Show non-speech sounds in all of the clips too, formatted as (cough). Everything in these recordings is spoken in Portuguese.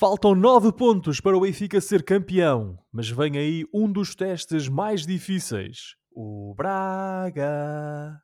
Faltam 9 pontos para o Benfica ser campeão, mas vem aí um dos testes mais difíceis: o Braga.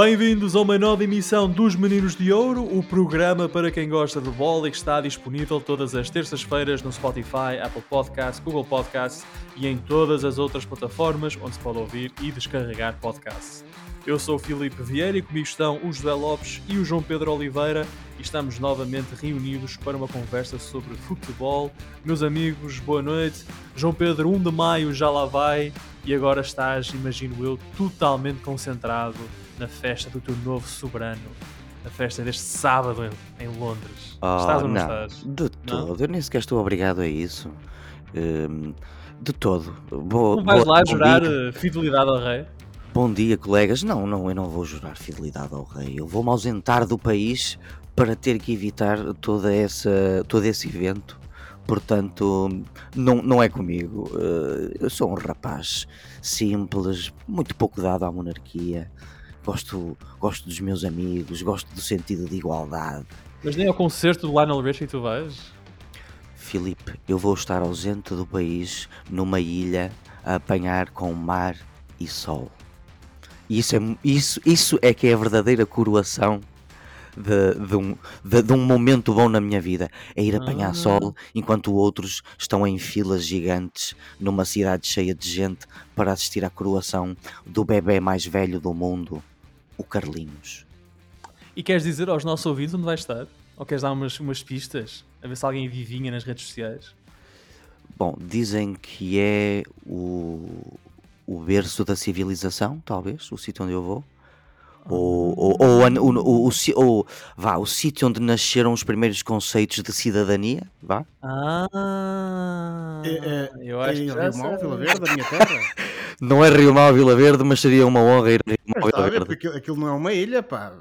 Bem-vindos a uma nova emissão dos Meninos de Ouro, o programa para quem gosta de bola e que está disponível todas as terças-feiras no Spotify, Apple Podcasts, Google Podcasts e em todas as outras plataformas onde se pode ouvir e descarregar podcasts. Eu sou o Filipe Vieira e comigo estão o José Lopes e o João Pedro Oliveira e estamos novamente reunidos para uma conversa sobre futebol. Meus amigos, boa noite. João Pedro, 1 de maio já lá vai e agora estás, imagino eu, totalmente concentrado na festa do teu novo soberano. Na festa deste sábado em, em Londres. Oh, estás ou não, não estás? De Não? todo, eu nem sequer estou obrigado a isso. Hum, de todo. Boa, Não vais boa- lá jurar dia, eh, fidelidade ao rei? bom dia, colegas. Não, não, eu não vou jurar fidelidade ao rei. Eu vou-me ausentar do país para ter que evitar toda essa, todo esse evento. Portanto, não, não é comigo. Eh, Eu sou um rapaz simples, muito pouco dado à monarquia. Gosto, gosto dos meus amigos, gosto do sentido de igualdade. Mas nem ao concerto do Lionel Richie tu vais? Filipe, eu vou estar ausente do país numa ilha a apanhar com mar e sol. E isso é, isso, isso é que é a verdadeira coroação de, de um, de, de um momento bom na minha vida. É ir apanhar Ah. sol enquanto outros estão em filas gigantes numa cidade cheia de gente para assistir à coroação do bebê mais velho do mundo, o Carlinhos. E queres dizer aos nossos ouvintes onde vais estar? Ou queres dar umas, umas pistas? A ver se alguém adivinha nas redes sociais? Bom, dizem que é o, o berço da civilização, talvez, o sítio onde eu vou. Ou, ou, ou, an- o, o, o, si- ou, vá, o sítio onde nasceram os primeiros conceitos de cidadania, vá. Ah, É, é, eu é acho em que Rio. Mau, Vila Verde, da minha terra. (laughs) Não é Rio Mau Vila Verde, mas seria uma honra ir a Rio Mau a Vila ver, Verde. porque aquilo, aquilo não é uma ilha, pá.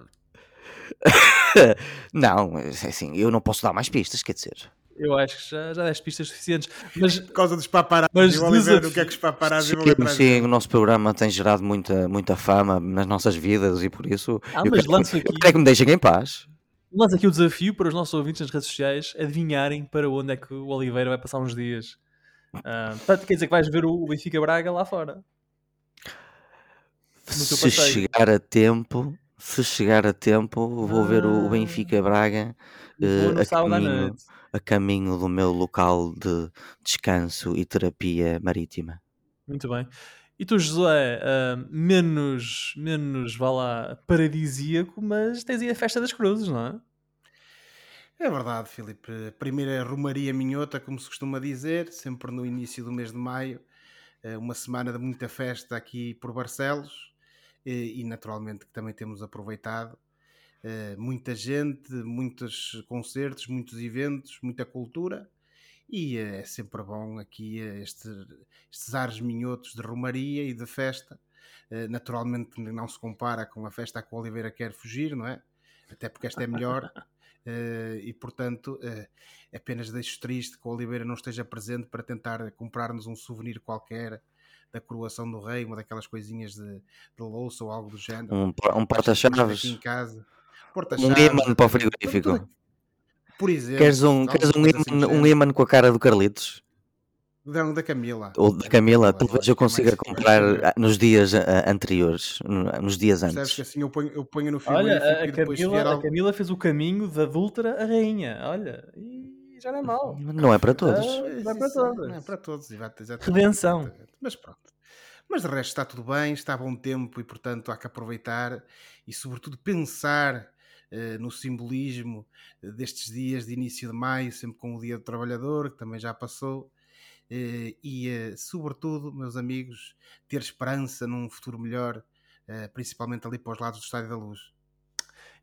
(laughs) Não, é assim, eu não posso dar mais pistas, quer dizer. Eu acho que já, já deste pistas suficientes. Mas Por causa dos paparazzi. Mas Oliveira, desafio- o que é que os paparazzi vão Sim, atrás sim, o nosso programa tem gerado muita, muita fama nas nossas vidas e por isso Ah, eu, mas quero, lança eu aqui- quero que me deixem em paz. lança aqui o desafio para os nossos ouvintes nas redes sociais adivinharem para onde é que o Oliveira vai passar uns dias. Ah, portanto, quer dizer que vais ver o Benfica Braga lá fora. Se chegar a tempo, se chegar a tempo, vou ver o Ah. Benfica Braga no a, caminho, noite. A caminho do meu local de descanso e terapia marítima. Muito bem. E tu, José, ah, menos, menos, vá lá, paradisíaco, mas tens aí a Festa das Cruzes, não é? É verdade, Filipe. A Primeira Romaria Minhota, como se costuma dizer, sempre no início do mês de maio. Eh, Uma semana de muita festa aqui por Barcelos e, e, naturalmente que também temos aproveitado. Eh, Muita gente, muitos concertos, muitos eventos, muita cultura. E eh, é sempre bom aqui eh, este, estes ares minhotos de romaria e de festa. Naturalmente não se compara com a festa a que o Oliveira quer fugir, não é? Até porque esta é melhor. (laughs) E portanto apenas deixo triste que o Oliveira não esteja presente para tentar comprar-nos um souvenir qualquer da coroação do rei, uma daquelas coisinhas de, de louça ou algo do género. Um, um em porta-chaves, casa. Um imã para o frigorífico. Por exemplo, Queres um, queres um, assim imã, do um imã com a cara do Carlitos? Não, da Camila. Ou da Camila? eu Talvez eu é consiga é comprar ah, nos dias ah, anteriores, no- nos dias antes. que assim eu ponho, eu ponho no Olha, frigorífico a, e Camila, a. Camila fez o caminho da adúltera à rainha. Olha, e já não é mau. Não é para todos. Ah, é- todas. Não é para todos, Redenção. Mas pronto. Mas de resto está tudo bem, está bom tempo e portanto há que aproveitar e sobretudo pensar eh, no simbolismo eh, destes dias de início de maio, sempre com o Dia do Trabalhador, que também já passou, eh, e sobretudo, meus amigos, ter esperança num futuro melhor, principalmente ali para os lados do Estádio da Luz.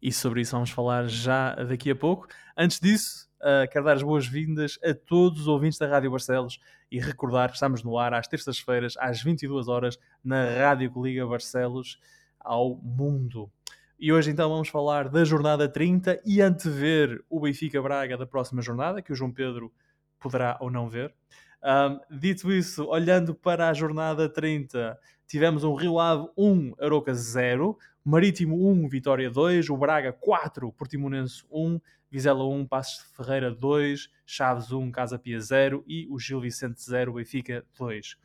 E sobre isso vamos falar já daqui a pouco. Antes disso, uh, quero dar as boas-vindas a todos os ouvintes da Rádio Barcelos e recordar que estamos no ar às terças-feiras, às 22 horas, na Rádio que liga Barcelos ao mundo. E hoje então vamos falar da jornada 30 e antever o Benfica Braga da próxima jornada, que o João Pedro poderá ou não ver. Um, dito isso, olhando para a jornada 30, tivemos um Rio Ave 1, Aroca 0, Marítimo 1, Vitória 2, o Braga 4, Portimonense 1, Vizela 1, Passos de Ferreira 2, Chaves 1, Casa Pia 0 e o Gil Vicente 0, Benfica 2.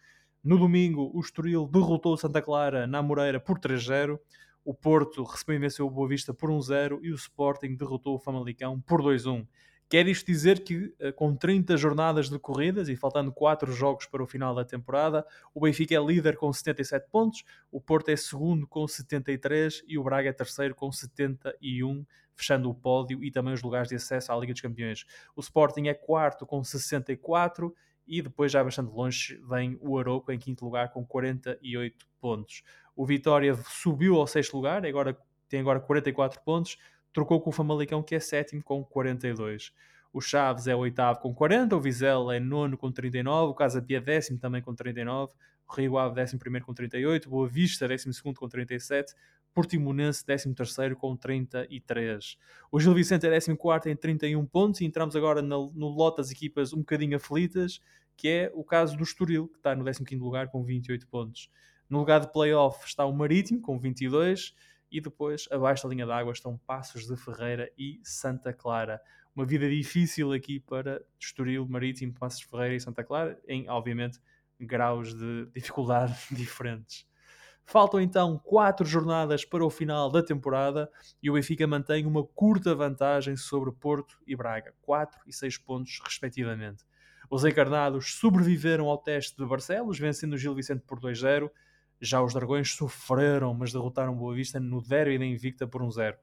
No domingo, o Estoril derrotou Santa Clara na Moreira por 3-0, o Porto recebeu e venceu o Boa Vista por 1-0 e o Sporting derrotou o Famalicão por 2-1. Quer isto dizer que, eh, com 30 jornadas decorridas e faltando 4 jogos para o final da temporada, o Benfica é líder com 77 pontos, o Porto é segundo com 73 e o Braga é terceiro com 71, fechando o pódio e também os lugares de acesso à Liga dos Campeões. O Sporting é quarto com 64 e depois, já bastante longe, vem o Aroco em quinto lugar com 48 pontos. O Vitória subiu ao sexto lugar, agora, tem agora 44 pontos trocou com o Famalicão, que é sétimo, com 42. O Chaves é oitavo com 40, o Vizela é nono com 39, o Casa Pia é décimo também com 39, o Rio Ave décimo primeiro com 38, Boa Vista décimo segundo com 37, Portimonense décimo terceiro com 33. O Gil Vicente é décimo quarto em 31 pontos e entramos agora no, no lote das equipas um bocadinho aflitas, que é o caso do Estoril, que está no 15º lugar com 28 pontos. No lugar de playoff está o Marítimo com 22 e depois, abaixo da linha d'água, estão Passos de Ferreira e Santa Clara. Uma vida difícil aqui para Estoril, Marítimo, Passos de Ferreira e Santa Clara, em, obviamente, graus de (laughs) dificuldade diferentes. Faltam então quatro jornadas para o final da temporada e o Benfica mantém uma curta vantagem sobre Porto e Braga, 4 e 6 pontos respectivamente. Os encarnados sobreviveram ao teste de Barcelos, vencendo o Gil Vicente por 2-0 já os Dragões sofreram, mas derrotaram Boa Vista no derby da Invicta por um 0.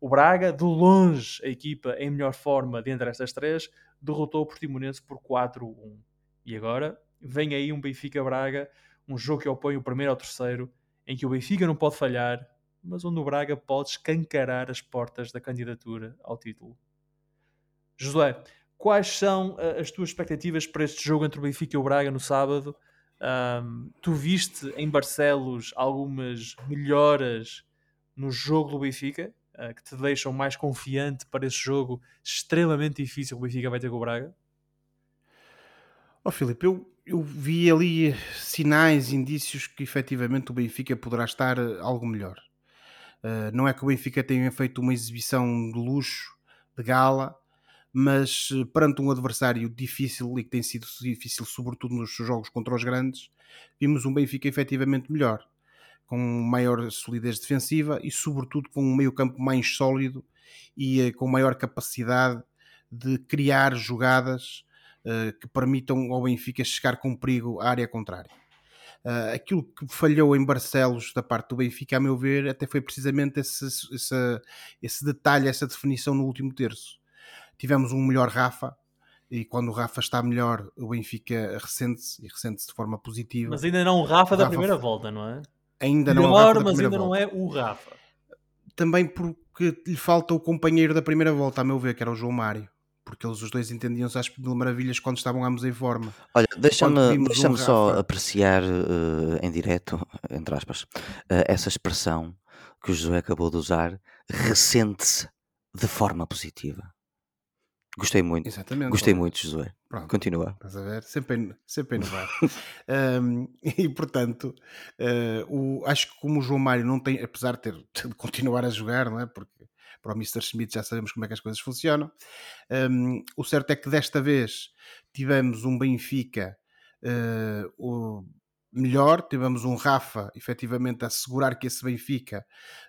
O Braga, de longe, a equipa em melhor forma dentre estas três, derrotou o Portimonense por 4-1. E agora vem aí um Benfica-Braga, um jogo que opõe o primeiro ao terceiro, em que o Benfica não pode falhar, mas onde o Braga pode escancarar as portas da candidatura ao título. Josué, quais são eh, as tuas expectativas para este jogo entre o Benfica e o Braga no sábado? Um, tu viste em Barcelos algumas melhoras no jogo do Benfica uh, que te deixam mais confiante para esse jogo extremamente difícil que o Benfica vai ter com o Braga? Oh, Filipe, eu, eu vi ali sinais, indícios que efetivamente o Benfica poderá estar eh, algo melhor. Uh, não é que o Benfica tenha feito uma exibição de luxo, de gala, mas eh, perante um adversário difícil e que tem sido difícil, sobretudo nos jogos contra os grandes, vimos um Benfica efetivamente melhor, com maior solidez defensiva e, sobretudo, com um meio-campo mais sólido e eh, com maior capacidade de criar jogadas uh, que permitam ao Benfica chegar com perigo à área contrária. Uh, aquilo que falhou em Barcelos da parte do Benfica, a meu ver, até foi precisamente esse, esse, esse detalhe, essa definição no último terço tivemos um melhor Rafa, e quando o Rafa está melhor, o Benfica ressente-se e ressente-se de forma positiva. Mas ainda não o Rafa, Rafa da primeira volta, não é? Ainda não é melhor, Rafa mas ainda volta. não é o Rafa. Também porque lhe falta o companheiro da primeira volta, a meu ver, que era o João Mário. Porque eles os dois entendiam-se às mil maravilhas quando estavam ambos em forma. Olha, deixa-me deixa um só Rafa... apreciar uh, em direto, entre aspas, uh, essa expressão que o José acabou de usar, ressente-se de forma positiva. Gostei muito. Exatamente. Gostei muito, Josué. Pronto. Continua. Estás a ver? Sempre, sempre a inovar. um, e portanto, uh, o, acho que como o João Mário não tem, apesar de ter de continuar a jogar, não é? Porque para o Mr. Schmidt já sabemos como é que as coisas funcionam. Um, o certo é que desta vez tivemos um Benfica uh, o, melhor. Tivemos um Rafa, efetivamente, a assegurar que esse Benfica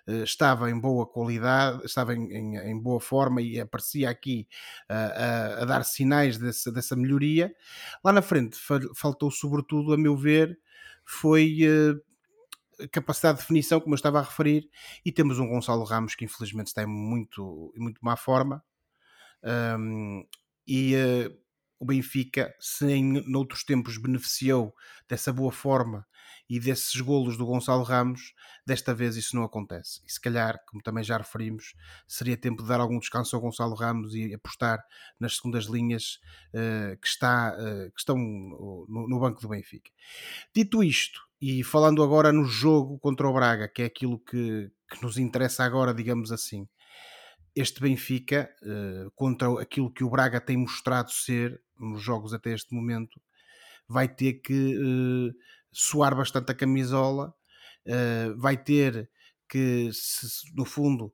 uh, estava em boa qualidade, estava em, em, em boa forma e aparecia aqui uh, a, a, dar sinais dessa, dessa melhoria. Lá na frente, faltou, sobretudo, a meu ver, foi. Uh, capacidade de definição, como eu estava a referir, e temos um Gonçalo Ramos que infelizmente está em muito, muito má forma. Um, e uh, o Benfica, se em noutros tempos beneficiou dessa boa forma e desses golos do Gonçalo Ramos, desta vez isso não acontece. E se calhar, como também já referimos, seria tempo de dar algum descanso ao Gonçalo Ramos e apostar nas segundas linhas uh, que, está, uh, que estão no, no, banco do Benfica. Dito isto, e falando agora no jogo contra o Braga, que é aquilo que, que nos interessa agora, digamos assim este Benfica, uh, contra aquilo que o Braga tem mostrado ser nos jogos até este momento, vai ter que uh, suar bastante a camisola, uh, vai ter que, se, no fundo,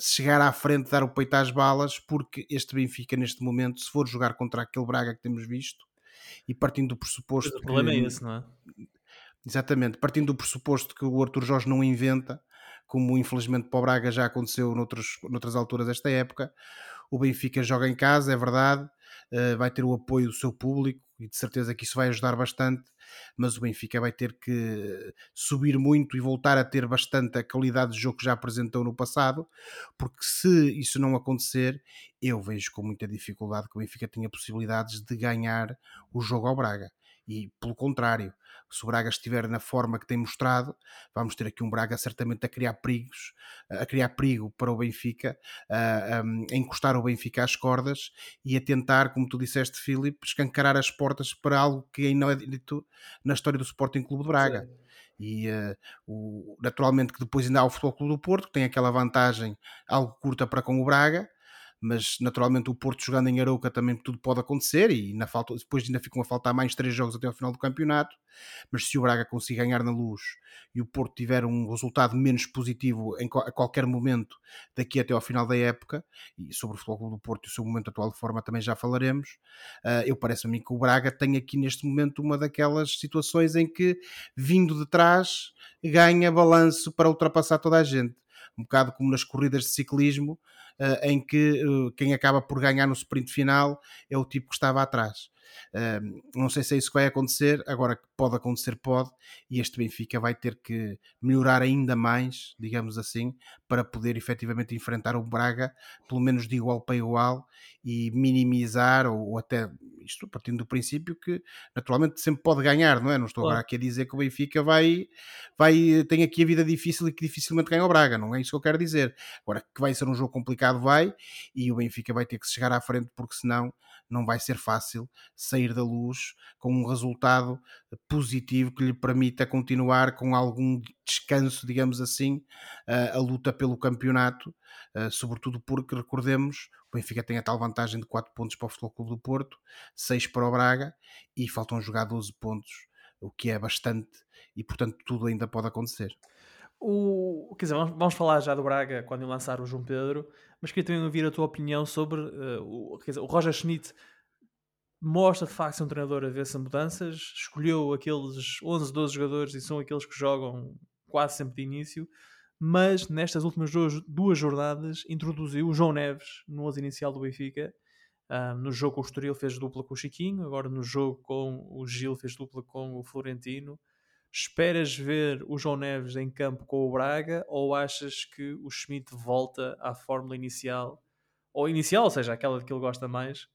chegar à frente, dar o peito às balas, porque este Benfica, neste momento, se for jogar contra aquele Braga que temos visto, e partindo do pressuposto. o problema que, é esse, não é? Exatamente, partindo do pressuposto que o Arthur Jorge não inventa, como infelizmente para o Braga já aconteceu noutros, noutras alturas desta época. O Benfica joga em casa, é verdade, uh, vai ter o apoio do seu público e de certeza que isso vai ajudar bastante, mas o Benfica vai ter que subir muito e voltar a ter bastante a qualidade de jogo que já apresentou no passado, porque se isso não acontecer, eu vejo com muita dificuldade que o Benfica tenha possibilidades de ganhar o jogo ao Braga. E pelo contrário, se o Braga estiver na forma que tem mostrado, vamos ter aqui um Braga certamente a criar perigos, a criar perigo para o Benfica, a, a, encostar o Benfica às cordas e a tentar, como tu disseste, Filipe, escancarar as portas para algo que ainda é dito na história do Sporting Clube de Braga. Sim. E uh, o, naturalmente que depois ainda há o Futebol Clube do Porto, que tem aquela vantagem algo curta para com o Braga, mas naturalmente o Porto jogando em Arouca também tudo pode acontecer e na falta, depois ainda ficam a faltar mais três jogos até ao final do campeonato, mas se o Braga conseguir ganhar na luz e o Porto tiver um resultado menos positivo em, a qualquer momento daqui até ao final da época, e sobre o Futebol do Porto e o seu momento atual de forma também já falaremos, uh, eu parece a mim que o Braga tem aqui neste momento uma daquelas situações em que vindo de trás ganha balanço para ultrapassar toda a gente um bocado como nas corridas de ciclismo, uh, em que uh, quem acaba por ganhar no sprint final é o tipo que estava atrás. Não sei se é isso que vai acontecer, agora pode acontecer, pode, e este Benfica vai ter que melhorar ainda mais, digamos assim, para poder efetivamente enfrentar o Braga, pelo menos de igual para igual, e minimizar, ou, ou até isto partindo do princípio que naturalmente sempre pode ganhar, não é? Não estou claro. agora aqui a dizer que o Benfica vai, vai, tem aqui a vida difícil e que dificilmente ganha o Braga, não é isso que eu quero dizer. Agora que vai ser um jogo complicado, vai, e o Benfica vai ter que chegar à frente porque senão não vai ser fácil sair da luz com um resultado positivo que lhe permita continuar com algum descanso, digamos assim, a luta pelo campeonato, sobretudo porque, recordemos, o Benfica tem a tal vantagem de 4 pontos para o Futebol Clube do Porto, 6 para o Braga e faltam jogar 12 pontos, o que é bastante e, portanto, tudo ainda pode acontecer. O, quer dizer, vamos, vamos, falar já do Braga quando lançar o João Pedro, mas queria também ouvir a tua opinião sobre uh, o, dizer, o Roger Schmidt mostra de facto ser um treinador a ver-se mudanças, escolheu aqueles 11, 12 jogadores e são aqueles que jogam quase sempre de início, mas nestas últimas duas, duas jornadas introduziu o João Neves no 11 inicial do Benfica. Uh, no jogo com o Estoril fez dupla com o Chiquinho, agora no jogo com o Gil fez dupla com o Florentino. Esperas ver o João Neves em campo com o Braga ou achas que o Schmidt volta à fórmula inicial? Ou inicial, ou seja, aquela de que ele gosta mais,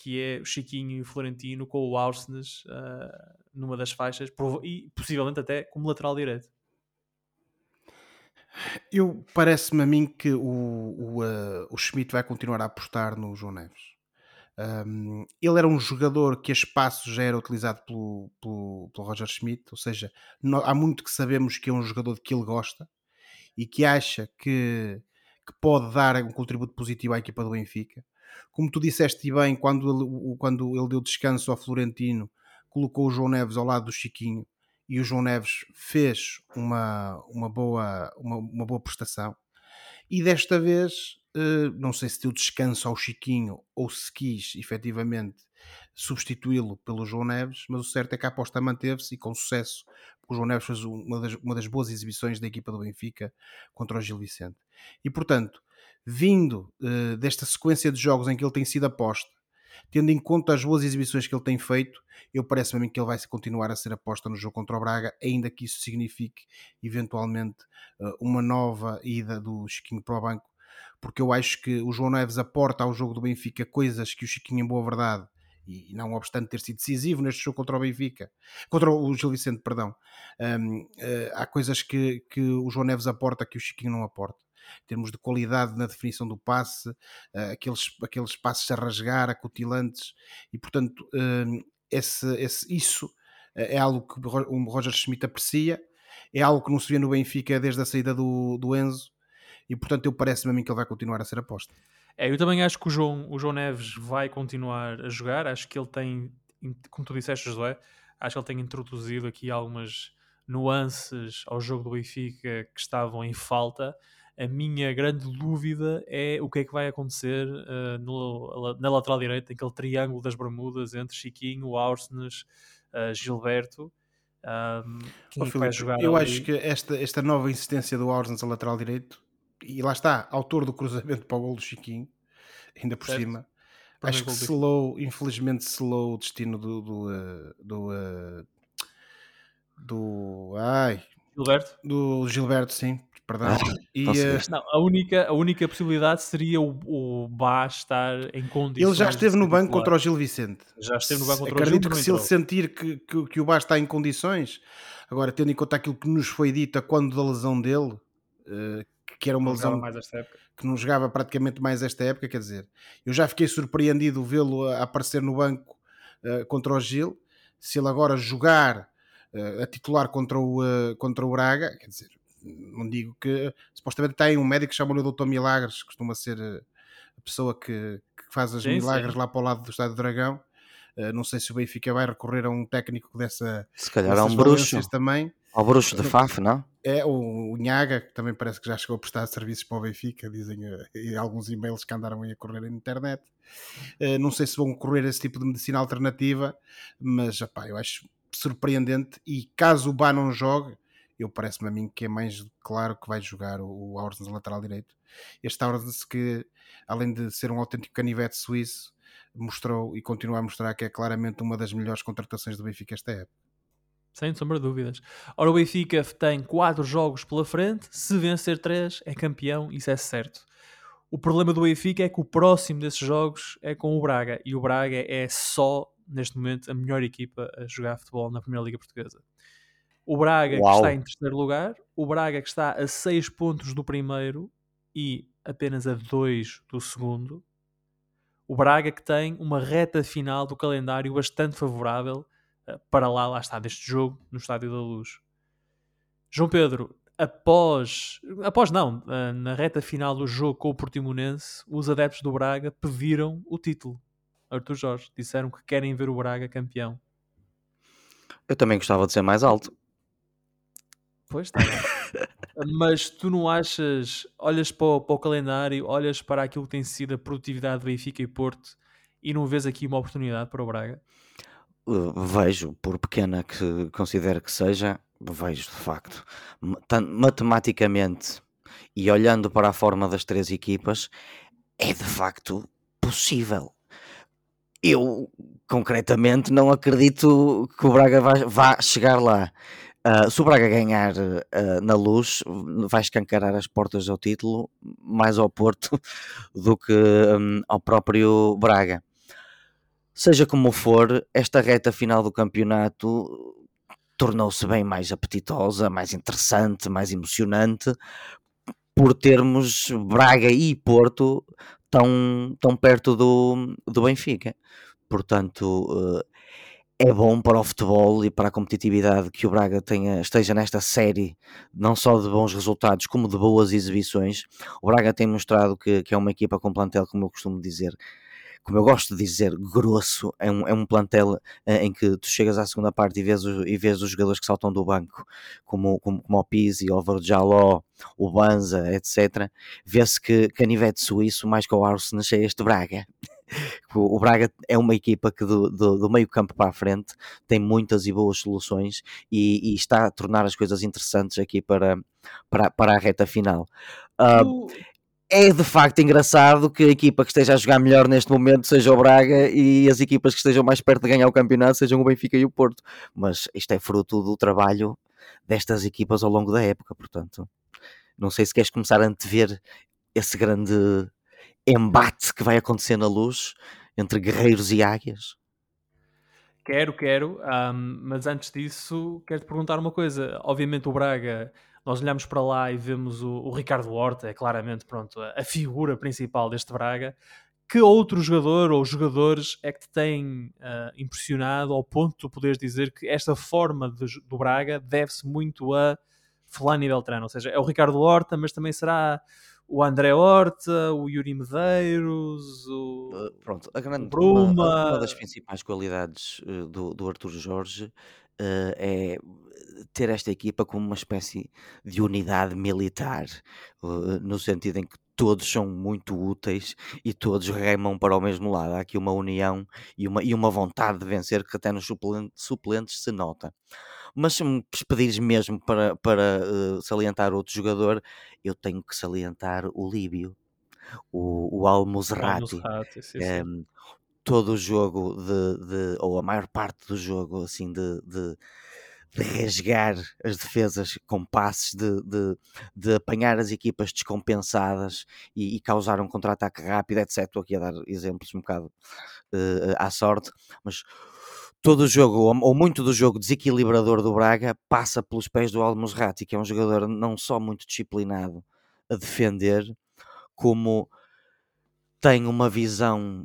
que é o Chiquinho e o Florentino com o Ausnes uh, numa das faixas e possivelmente até como lateral direito. Eu parece-me a mim que o, o, uh, o Schmidt vai continuar a apostar no João Neves. Um, ele era um jogador que a espaço já era utilizado pelo, pelo, pelo Roger Schmidt, ou seja, há muito que sabemos que é um jogador de que ele gosta e que acha que, que pode dar um contributo positivo à equipa do Benfica. Como tu disseste bem, quando ele, quando ele deu descanso ao Florentino, colocou o João Neves ao lado do Chiquinho e o João Neves fez uma, uma, boa, uma, uma boa prestação. E desta vez Uh, não sei se deu descanso ao Chiquinho ou se quis efetivamente substituí-lo pelo João Neves, mas o certo é que a aposta manteve-se e com sucesso, porque o João Neves fez uma das, uma das boas exibições da equipa do Benfica contra o Gil Vicente. E portanto, vindo uh, desta sequência de jogos em que ele tem sido aposta, tendo em conta as boas exibições que ele tem feito, eu parece-me que ele vai continuar a ser aposta no jogo contra o Braga, ainda que isso signifique eventualmente uh, uma nova ida do Chiquinho para o banco, porque eu acho que o João Neves aporta ao jogo do Benfica coisas que o Chiquinho, em boa verdade, e não obstante ter sido decisivo neste jogo contra o Benfica, contra o Gil Vicente, perdão, uh, eh, há coisas que, que o João Neves aporta que o Chiquinho não aporta. Em termos de qualidade na definição do passe, uh, aqueles, aqueles passes a rasgar, acutilantes, e portanto, um, esse, esse, isso eh, é algo que o Roger Schmidt aprecia, é algo que não se vê no Benfica desde a saída do, do Enzo, e portanto eu parece-me a mim que ele vai continuar a ser aposta. É, eu também acho que o João, o João Neves vai continuar a jogar, acho que ele tem, como tu disseste, José, Acho que ele tem introduzido aqui algumas nuances ao jogo do Benfica que estavam em falta. A minha grande dúvida é o que é que vai acontecer uh, no, na lateral direita, aquele triângulo das Bermudas entre Chiquinho, Áursenes, uh, Gilberto. Um, quem oh, é vai jogar eu ali? acho que esta, esta nova insistência do Áursenes a lateral direito, e lá está, autor do cruzamento para o gol do Chiquinho, ainda por certo. cima, acho que selou, infelizmente selou o destino do, do, uh, do do. Ai. Gilberto? Do Gilberto, sim. Perdão. Ah, (laughs) e, uh, não, a, única, a única possibilidade seria o, o Bá estar em condições. Ele já esteve no banco contra o Gil Vicente. Já esteve no banco contra Acredito o Gil. Acredito que se ele sentir que, que, que o Bá está em condições, agora tendo em conta aquilo que nos foi dito a quando da lesão dele, uh, que era uma lesão que não jogava praticamente mais esta época, quer dizer, eu já fiquei surpreendido vê-lo a aparecer no banco uh, contra o Gil. Se ele agora jogar a titular contra o, contra o Braga, quer dizer, não digo que supostamente tem um médico que chama-lhe o Dr. Milagres, costuma ser a pessoa que, que faz as sim, milagres sim. lá para o lado do Estádio do Dragão. Uh, não sei se o Benfica vai recorrer a um técnico dessa. Se calhar a um bruxo. também. Ao bruxo de Faf, não? É, o, o Nhaga, que também parece que já chegou a prestar serviços para o Benfica, dizem uh, alguns e-mails que andaram aí a correr na internet. Uh, não sei se vão correr esse tipo de medicina alternativa, mas opá, eu acho surpreendente. E caso o Bá não jogue, eu parece-me a mim que é mais claro que vai jogar o, o na lateral direito. Este Aursens que, além de ser um autêntico canivete suíço, mostrou e continua a mostrar que é claramente uma das melhores contratações do Benfica esta época. Sem sombra de dúvidas. Ora, o Benfica tem 4 jogos pela frente, se vencer 3 é campeão, isso é certo. O problema do Benfica é que o próximo desses jogos é com o Braga, e o Braga é só neste momento, a melhor equipa a jogar futebol na Primeira Liga Portuguesa. O Braga, Uau. que está em terceiro lugar, o Braga, que está a 6 pontos do primeiro e apenas a 2 do segundo. O Braga, que tem uma reta final do calendário bastante favorável uh, para lá, lá está, deste jogo, no Estádio da Luz. João Pedro, após, após não, uh, na reta final do jogo com o Portimonense, os adeptos do Braga pediram o título. Arthur Jorge. Disseram que querem ver o Braga campeão. Eu também gostava de ser mais alto. Pois está Mas tu não achas, olhas para o, para o, calendário, olhas para aquilo que tem sido a produtividade do Benfica e Porto e não vês aqui uma oportunidade para o Braga? Uh, vejo, por pequena que considero que seja, vejo de facto. Matematicamente e olhando para a forma das três equipas, é de facto possível eu concretamente não acredito que o Braga vá, vá chegar lá. Uh, se o Braga ganhar uh, na luz, vai escancarar as portas ao título mais ao Porto (laughs) do que um, ao próprio Braga. Seja como for, esta reta final do campeonato tornou-se bem mais apetitosa, mais interessante, mais emocionante, por termos Braga e Porto tão, tão perto do, do Benfica. Portanto, eh, é bom para o futebol e para a competitividade que o Braga tenha, esteja nesta série, não só de bons resultados, como de boas exibições. O Braga tem mostrado que, que é uma equipa com plantel, como eu costumo dizer, como eu gosto de dizer, grosso. É um, é um plantel eh, em que tu chegas à segunda parte e vês, e vês os jogadores que saltam do banco, como, como, como o Pizzi, o Verjaló, o Banza, etc. Vê-se que canivete suíço, mais que o Arsenal, é este Braga. (laughs) O Braga é uma equipa que do, do, do, meio campo para a frente tem muitas e boas soluções e, e, está a tornar as coisas interessantes aqui para, para, para a reta final. Uh, é de facto engraçado que a equipa que esteja a jogar melhor neste momento seja o Braga e as equipas que estejam mais perto de ganhar o campeonato sejam o Benfica e o Porto. Mas isto é fruto do trabalho destas equipas ao longo da época, portanto. Não sei se queres começar a antever esse grande embate que vai acontecer na luz entre guerreiros e águias. Quero, quero, um, mas antes disso quero-te perguntar uma coisa. Obviamente o Braga nós olhamos para lá e vemos o, o Ricardo Horta, é claramente pronto, a, a, figura principal deste Braga. Que outro jogador ou jogadores é que te têm uh, impressionado ao ponto de poderes dizer que esta forma de, do Braga deve-se muito a Fulano e Beltrano? Ou seja, é o Ricardo Horta, mas também será o André Horta, o Yuri Medeiros, o, Uh, pronto, a grande, o uma, Bruma. uma das principais qualidades uh, do, do Arthur Jorge uh, é ter esta equipa como uma espécie de unidade militar, no sentido em que todos são muito úteis e todos remam para o mesmo lado. Há aqui uma união e uma, e uma vontade de vencer que até nos suplen- suplentes se nota. Mas se me pedires mesmo para, para uh, salientar outro jogador, eu tenho que salientar o Líbio, o, o Al Musrati. Al-Musrati, sim. Em, todo o jogo de, de- ou a maior parte do jogo assim de, de, de rasgar as defesas com passes de, de, de apanhar as equipas descompensadas e, e causar um contra-ataque rápido, etc. Estou aqui a dar exemplos um bocado eh, à sorte, mas todo o jogo, ou, muito do jogo desequilibrador do Braga, passa pelos pés do Al-Musrati, que é um jogador não só muito disciplinado a defender, como tem uma visão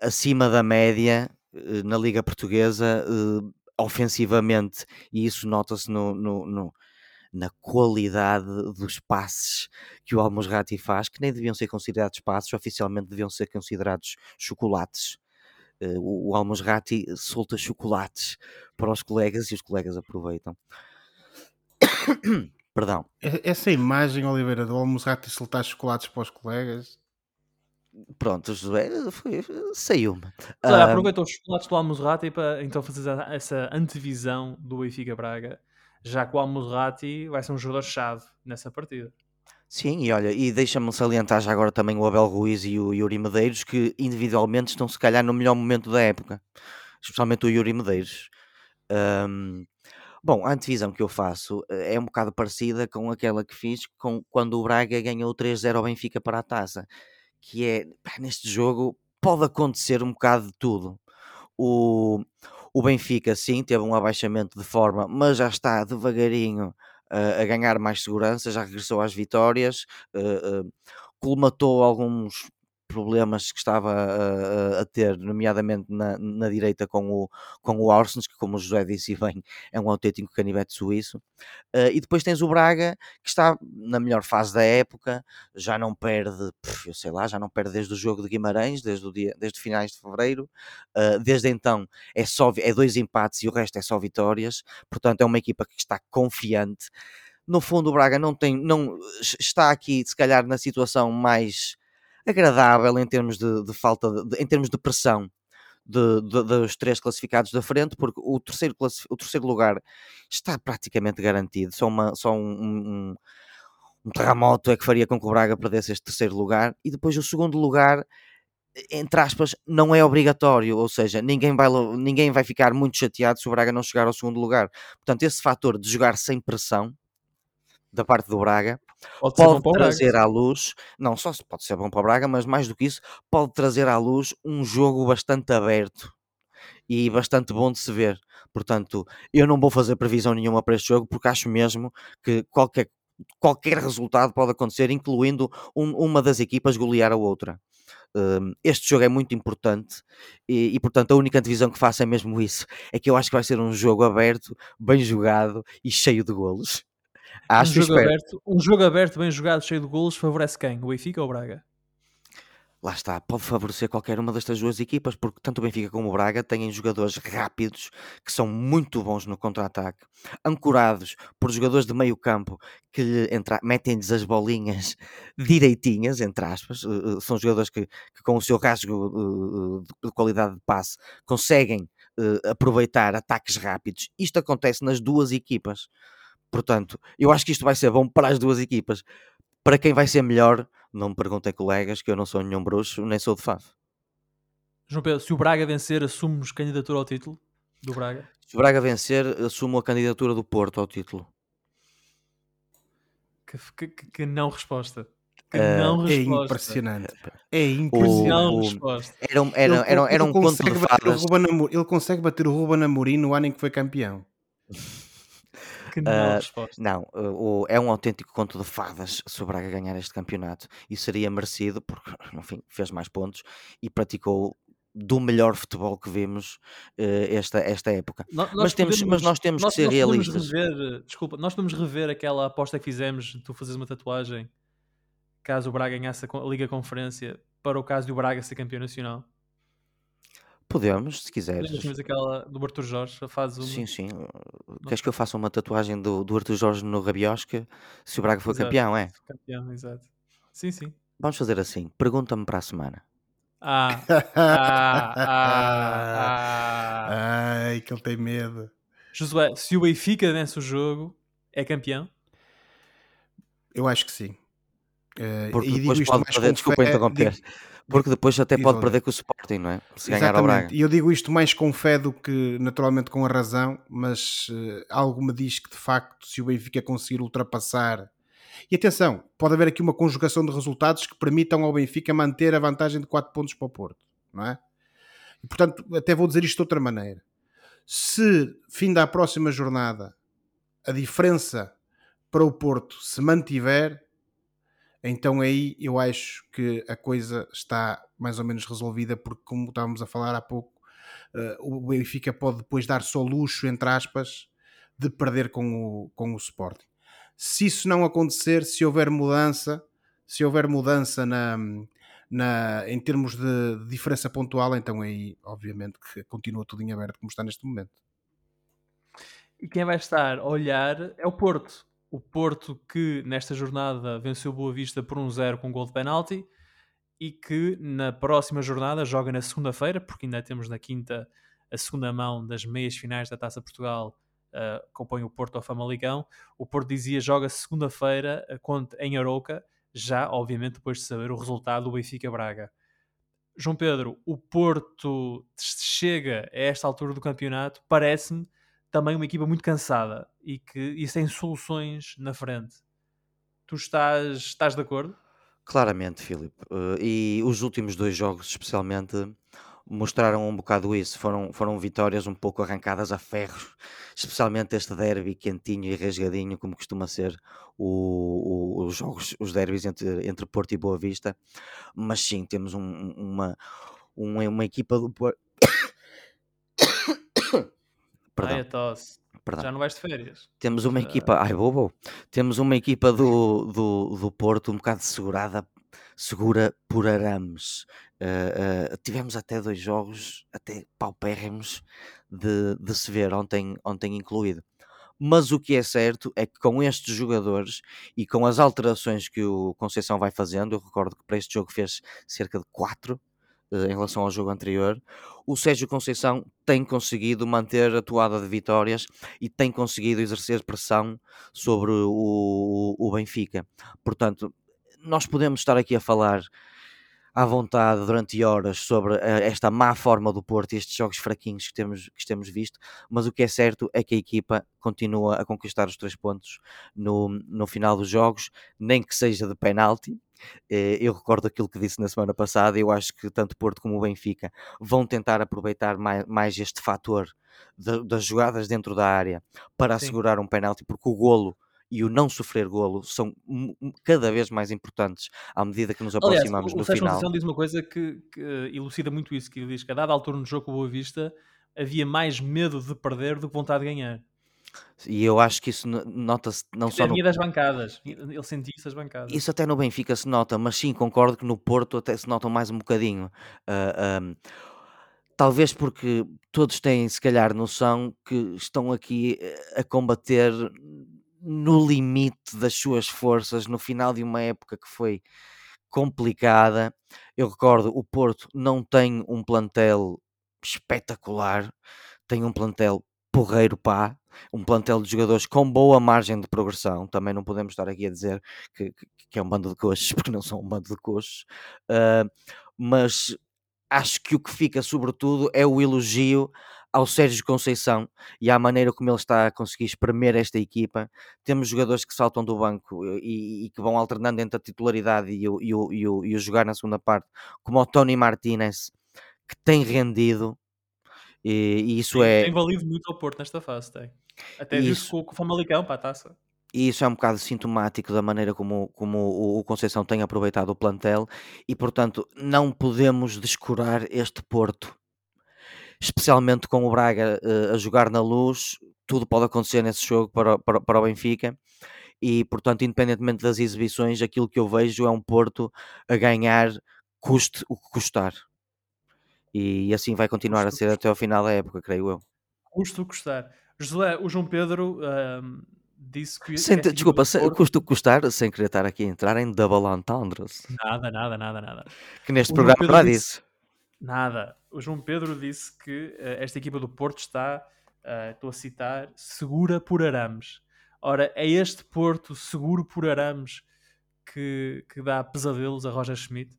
acima da média eh, na Liga Portuguesa eh, ofensivamente, e isso nota-se no, no- no- na qualidade dos passes que o Almosrati faz, que nem deviam ser considerados passes, oficialmente deviam ser considerados chocolates. Eh, o, o Almosrati solta chocolates para os colegas e os colegas aproveitam. (coughs) Perdão. Essa imagem, Oliveira, do Almozrati soltar chocolates para os colegas. Pronto, José, foi- saiu-me. Olha, Ah, aproveita os chocolates do Al-Musrati para então fazer essa antevisão do Benfica Braga, já que o Al-Musrati vai ser um jogador-chave nessa partida. Sim, e olha, e deixa-me salientar já agora também o Abel Ruiz e o Yuri Medeiros, que individualmente estão se calhar no melhor momento da época, especialmente o Yuri Medeiros. Ahm, bom, a antevisão que eu faço eh, é um bocado parecida com aquela que fiz com, quando o Braga ganhou 3-0 ao Benfica para a taça, que é, neste jogo pode acontecer um bocado de tudo. O, o Benfica, sim, teve um abaixamento de forma, mas já está devagarinho uh, a ganhar mais segurança, já regressou às vitórias, uh, uh, colmatou alguns problemas que estava a, a- a ter, nomeadamente na, na direita com o, com o Orsens, que como o José disse (laughs) bem, é um autêntico canivete suíço. Uh, e depois tens o Braga, que está na melhor fase da época, já não perde, eu sei lá, já não perde desde o jogo de Guimarães, desde, o dia, desde finais de fevereiro. Uh, desde então é só é dois empates e o resto é só vitórias. Portanto, é uma equipa que está confiante. No fundo, o Braga não tem, não está aqui, se calhar, na situação mais agradável em termos de, de falta, de, de- em termos de pressão de- de- dos três classificados da frente, porque o terceiro, o terceiro lugar está praticamente garantido. Só, uma, só um, um- um terremoto é que faria com que o Braga perdesse este terceiro lugar. E depois o segundo lugar, entre aspas, não é obrigatório, ou seja, ninguém vai, ninguém vai ficar muito chateado se o Braga não chegar ao segundo lugar. Portanto, esse fator de jogar sem pressão da parte do Braga Pode, pode o Braga. trazer à luz, não só pode ser bom para o Braga, mas mais do que isso, pode trazer à luz um jogo bastante aberto e bastante bom de se ver. Portanto, eu não vou fazer previsão nenhuma para este jogo porque acho mesmo que qualquer, qualquer resultado pode acontecer, incluindo um- uma das equipas golear a outra. Um, este jogo é muito importante e, e, portanto a única divisão que faço é mesmo isso é que eu acho que vai ser um jogo aberto, bem jogado e cheio de golos acho e jogo, aberto, um jogo aberto, bem jogado, cheio de golos, favorece quem? O Benfica ou o Braga? lá está, pode favorecer qualquer uma destas duas equipas, porque tanto o Benfica como o Braga têm jogadores rápidos que são muito bons no contra-ataque, ancorados por jogadores de meio campo que entra- metem-lhes as bolinhas (laughs) direitinhas, entre aspas, eh, são jogadores que, que com o seu rasgo eh, de qualidade de passe conseguem eh, aproveitar ataques rápidos. Isto acontece nas duas equipas. Portanto, eu acho que isto vai ser bom para as duas equipas. Para quem vai ser melhor, não me perguntem colegas, que eu não sou nenhum bruxo, nem sou de Faf. João Pedro, se o Braga vencer, assumes candidatura ao título do Braga? Se o Braga vencer, assumo a candidatura do Porto ao título. Que, que- que- que não resposta. Que Eh, não É resposta. impressionante. É O- impressionante. Não o- resposta. Era, um- era, um conto consegue de bater o fadas. Ruben ele consegue bater o Ruben Amorim no ano em que foi campeão. Que não Ah, resposta. Não, uh, o- é um autêntico conto de fadas se o Braga ganhar este campeonato e seria merecido porque, enfim, fez mais pontos e praticou do melhor futebol que vimos uh, esta, esta época. No- Mas, temos, mas nós temos nós, que ser realistas. rever, desculpa, nós podemos rever aquela aposta que fizemos de tu fazeres uma tatuagem caso o Braga ganhasse a Liga Conferência, para o caso de o Braga ser campeão nacional? Podemos, se quiseres. Temos aquela do Arthur Jorge, faz uma. Sim, sim. Queres que eu faça uma tatuagem do, do Arthur Jorge no Rabiosca se o Braga for Exato. campeão, é? Campeão, exato. Sim, sim. Vamos fazer assim. Pergunta-me para a semana. Ah, (laughs) ah, ah, ah. Ai, que ele tem medo. Josué, se o Benfica vence o jogo, é campeão? Eu acho que sim. Eh, Porque e depois pode perder, desculpa fé- interromper. digo- Porque depois até pode perder com o Sporting, não é? Se ganhar ao Braga. Exatamente. E eu digo isto mais com fé do que naturalmente com a razão, mas eh, algo me diz que de facto, se o Benfica conseguir ultrapassar. E atenção, pode haver aqui uma conjugação de resultados que permitam ao Benfica manter a vantagem de 4 pontos para o Porto, não é? E portanto, até vou dizer isto de outra maneira. Se fim da próxima jornada a diferença para o Porto se mantiver, então aí eu acho que a coisa está mais ou menos resolvida, porque como estávamos a falar há pouco, eh, o Benfica pode depois dar só luxo, entre aspas, de perder com o, com o Sporting. Se isso não acontecer, se houver mudança, se houver mudança na, na, em termos de diferença pontual, então aí obviamente que continua tudo em aberto como está neste momento. E quem vai estar a olhar é o Porto. O Porto que nesta jornada venceu Boa Vista por 1-0 com um gol de penalti e que na próxima jornada joga na segunda-feira, porque ainda temos na quinta a segunda mão das meias finais da Taça Portugal uh, que o Porto ao Famalicão. O Porto dizia joga segunda-feira contra- em Arouca, já obviamente depois de saber o resultado do Benfica-Braga. João Pedro, o Porto chega a esta altura do campeonato, parece-me também uma equipa muito cansada e que e sem soluções na frente. Tu estás, estás de acordo? Claramente, Filipe. Eh, e os últimos dois jogos, especialmente, mostraram um bocado isso. Foram, foram vitórias um pouco arrancadas a ferro, (laughs) especialmente este derby quentinho e rasgadinho, como costuma ser o- o- os jogos, os derbys entre, entre Porto e Boa Vista. Mas sim, temos um- uma, uma, uma equipa do. Perdão, Ai, a tosse. perdão. Já não vais de férias. Temos uma Ah. equipa, ai bobo, temos uma equipa do, do, do Porto um bocado segurada, segura por arames. Ah, ah, tivemos até dois jogos, até paupérrimos de, de se ver ontem, ontem incluído. Mas o que é certo é que com estes jogadores e com as alterações que o Conceição vai fazendo, eu recordo que para este jogo fez cerca de quatro em relação ao jogo anterior, o Sérgio Conceição tem conseguido manter a toada de vitórias e tem conseguido exercer pressão sobre o, o Benfica. Portanto, nós podemos estar aqui a falar à vontade durante horas sobre eh, esta má forma do Porto e estes jogos fraquinhos que temos, que temos visto, mas o que é certo é que a equipa continua a conquistar os três pontos no, no final dos jogos, nem que seja de penalti. Eh, Eu recordo aquilo que disse na semana passada. Eu acho que tanto Porto como o Benfica vão tentar aproveitar mais, mais este fator da- das jogadas dentro da área para Sim. assegurar um penalti, porque o golo e o não sofrer golo são cada vez mais importantes à medida que nos Aliás, aproximamos o, o no Sérgio final. Conceição diz uma coisa que, que, eh, elucida muito isso, que ele diz que a dada altura no jogo com o Boa Vista havia mais medo de perder do que vontade de ganhar. E eu acho que isso no- nota-se não só no das bancadas. Ele sentia isso das bancadas. Isso até no Benfica se nota, mas sim, concordo que no Porto até se nota mais um bocadinho. Ah, ahm, talvez porque todos têm, se calhar, noção que estão aqui eh, a combater no limite das suas forças, no final de uma época que foi complicada. Eu recordo, o Porto não tem um plantel espetacular, tem um plantel porreiro pá, um plantel de jogadores com boa margem de progressão. Também não podemos estar aqui a dizer que, que- que é um bando de coxos, (laughs) porque não são um bando de coxos. Ah, mas acho que o que fica, sobretudo, é o elogio ao Sérgio Conceição e à maneira como ele está a conseguir espremer esta equipa. Temos jogadores que saltam do banco e, e que vão alternando entre a titularidade e o, e o- e o- e o jogar na segunda parte, como o Tony Martinez, que tem rendido. E, e isso Tem, é, tem valido muito ao Porto nesta fase, tem. Até Isso. com, com o Famalicão para a taça. E isso é um bocado sintomático da maneira como, como o, o Conceição tem aproveitado o plantel e, portanto, não podemos descurar este Porto. Especialmente com o Braga eh, a jogar na luz, tudo pode acontecer nesse jogo para, para, para o Benfica. e, portanto, independentemente das exibições, aquilo que eu vejo é um Porto a ganhar custe o que custar. E assim vai continuar custo a ser até ao final da época, creio eu. Custo o custar. José, o João Pedro uh, disse que. Sem, desculpa, sem, Porto... custo custar, sem querer estar aqui a entrar em double entendres. Nada, nada, nada, nada. Que neste o programa para disse, Nada. O João Pedro disse que uh, esta equipa do Porto está, uh, estou a citar, segura por arames. Ora, é este Porto seguro por arames que, que dá pesadelos a Roger Schmidt?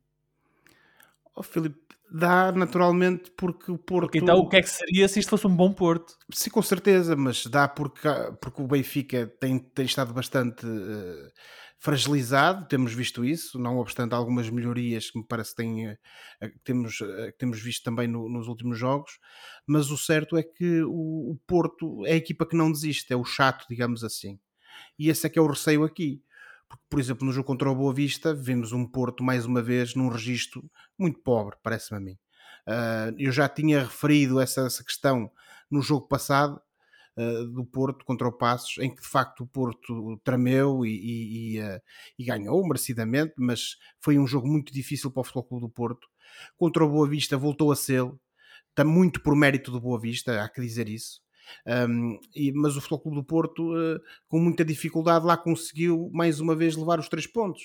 Oh, Filipe, dá naturalmente porque o Porto. Porque então o que é que seria se isto fosse um bom Porto? Sim, com certeza, mas dá porque, porque o Benfica tem, tem estado bastante uh, fragilizado, temos visto isso, não obstante algumas melhorias que me parece que, tem, uh, temos, uh, temos visto também no, nos últimos jogos, mas o certo é que o, o Porto é a equipa que não desiste, é o chato, digamos assim. E esse é que é o receio aqui porque, por exemplo, no jogo contra o Boa Vista, vimos um Porto, mais uma vez, num registro muito pobre, parece-me a mim. Uh, eu já tinha referido essa, essa questão no jogo passado, uh, do Porto contra o Passos, em que de facto o Porto tremeu e, e, e, uh, e, ganhou merecidamente, mas foi um jogo muito difícil para o Futebol Clube do Porto. Contra o Boa Vista voltou a ser, está muito por mérito do Boa Vista, há que dizer isso. Um, e, mas o Futebol Clube do Porto, uh, com muita dificuldade, lá conseguiu mais uma vez levar os três pontos.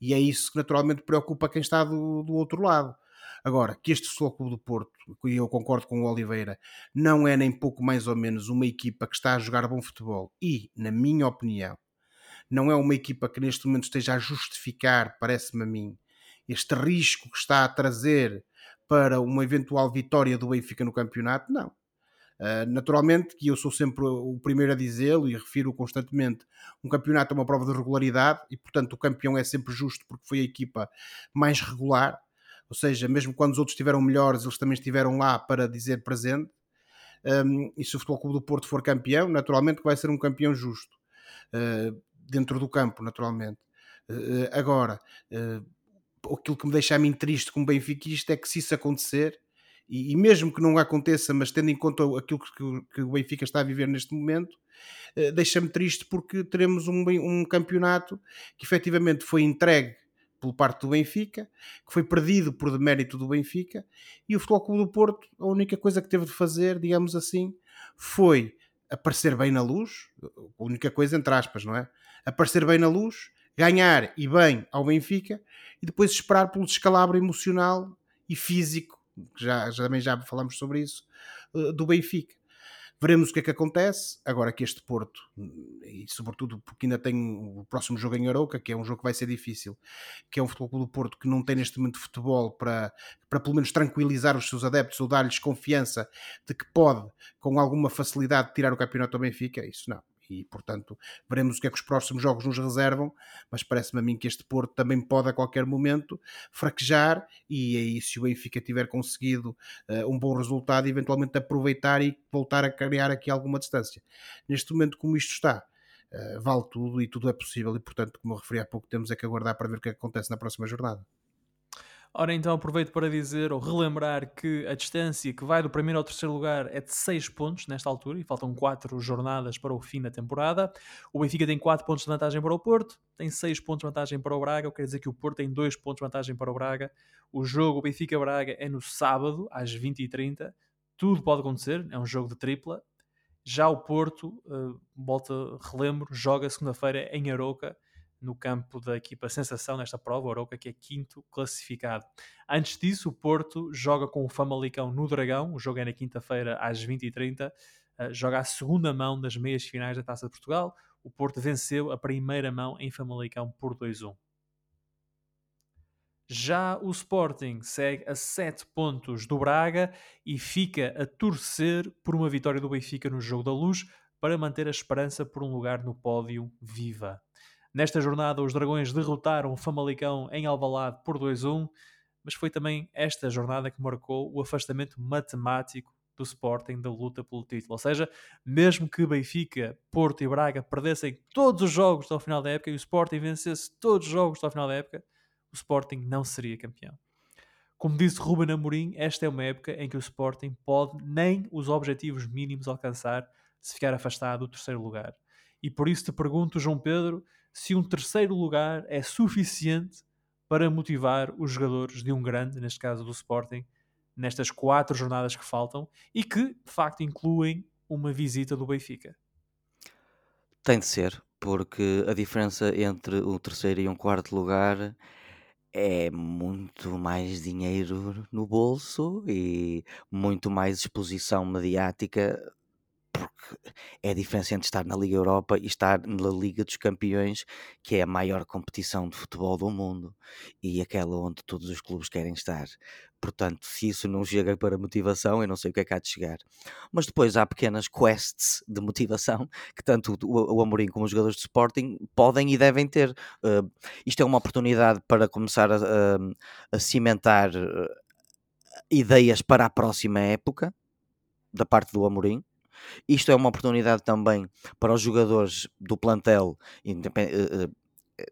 E é isso que naturalmente preocupa quem está do, do outro lado. Agora, que este Futebol Clube do Porto, e eu concordo com o Oliveira, não é nem pouco mais ou menos uma equipa que está a jogar bom futebol e, na minha opinião, não é uma equipa que neste momento esteja a justificar, parece-me a mim, este risco que está a trazer para uma eventual vitória do Benfica no campeonato, não. Uh, naturalmente que eu sou sempre o primeiro a dizê-lo e refiro constantemente, um campeonato é uma prova de regularidade e portanto o campeão é sempre justo porque foi a equipa mais regular, ou seja, mesmo quando os outros estiveram melhores, eles também estiveram lá para dizer presente. Um, e se o Futebol Clube do Porto for campeão, naturalmente que vai ser um campeão justo, uh, dentro do campo, naturalmente. Uh, agora, aquilo que me deixa a mim triste como benfiquista é que se isso acontecer, e, e, mesmo que não aconteça, mas tendo em conta aquilo que, que o Benfica está a viver neste momento, uh, deixa-me triste porque teremos um, um campeonato que efetivamente foi entregue por parte do Benfica, que foi perdido por demérito do Benfica, e o Futebol Clube do Porto, a única coisa que teve de fazer, digamos assim, foi aparecer bem na luz, a única coisa entre aspas, não é? Aparecer bem na luz, ganhar e bem ao Benfica, e depois esperar pelo descalabro emocional e físico já, já, também já falamos sobre isso, eh, do Benfica. Veremos o que é que acontece. Agora que este Porto, e sobretudo porque ainda tem o próximo jogo em Arouca, que é um jogo que vai ser difícil, que é um futebol do Porto que não tem neste momento futebol para, para pelo menos tranquilizar os seus adeptos ou dar-lhes confiança de que pode, com alguma facilidade, tirar o campeonato ao Benfica. Isso não e, portanto, veremos o que é que os próximos jogos nos reservam, mas parece-me a mim que este Porto também pode a qualquer momento fraquejar e aí se o Benfica tiver conseguido uh, um bom resultado, eventualmente aproveitar e voltar a criar aqui alguma distância. Neste momento, como isto está, uh, vale tudo e tudo é possível e, portanto, como eu referi há pouco, temos é que aguardar para ver o que, é que acontece na próxima jornada. Ora, então aproveito para dizer ou relembrar que a distância que vai do primeiro ao terceiro lugar é de 6 pontos nesta altura e faltam 4 jornadas para o fim da temporada. O Benfica tem 4 pontos de vantagem para o Porto, tem 6 pontos de vantagem para o Braga, quer dizer que o Porto tem 2 pontos de vantagem para o Braga. O jogo Benfica-Braga é no sábado, às 20h30. Tudo pode acontecer, é um jogo de tripla. Já o Porto, uh, volta, relembro, joga segunda-feira em Aroca no campo da equipa sensação nesta prova, o Arouca, que é quinto classificado. Antes disso, o Porto joga com o Famalicão no Dragão, o jogo é na quinta-feira às 20h30, uh, eh, joga a segunda mão das meias finais da Taça de Portugal. O Porto venceu a primeira mão em Famalicão por 2-1. Já o Sporting segue a 7 pontos do Braga e fica a torcer por uma vitória do Benfica no Jogo da Luz para manter a esperança por um lugar no pódio viva. Nesta jornada, os Dragões derrotaram o Famalicão em Alvalade por 2-1, mas foi também esta jornada que marcou o afastamento matemático do Sporting da luta pelo título. Ou seja, mesmo que Benfica, Porto e Braga perdessem todos os jogos até ao final da época e o Sporting vencesse todos os jogos até ao final da época, o Sporting não seria campeão. Como disse Ruben Amorim, esta é uma época em que o Sporting pode nem os objetivos mínimos alcançar se ficar afastado do terceiro lugar. E por isso te pergunto, João Pedro, se um terceiro lugar é suficiente para motivar os jogadores de um grande, neste caso do Sporting, nestas quatro jornadas que faltam e que, de facto, incluem uma visita do Benfica. Tem de ser, porque a diferença entre o terceiro e um quarto lugar é muito mais dinheiro no bolso e muito mais exposição mediática porque é a diferença entre estar na Liga Europa e estar na Liga dos Campeões, que é a maior competição de futebol do mundo e aquela onde todos os clubes querem estar. Portanto, se isso não chega para motivação, eu não sei o que é que há de chegar. Mas depois há pequenas quests de motivação que tanto o Amorim como os jogadores de Sporting podem e devem ter. Uh, isto é uma oportunidade para começar a, a, a cimentar uh, ideias para a próxima época da parte do Amorim isto é uma oportunidade também para os jogadores do plantel, eh, eh,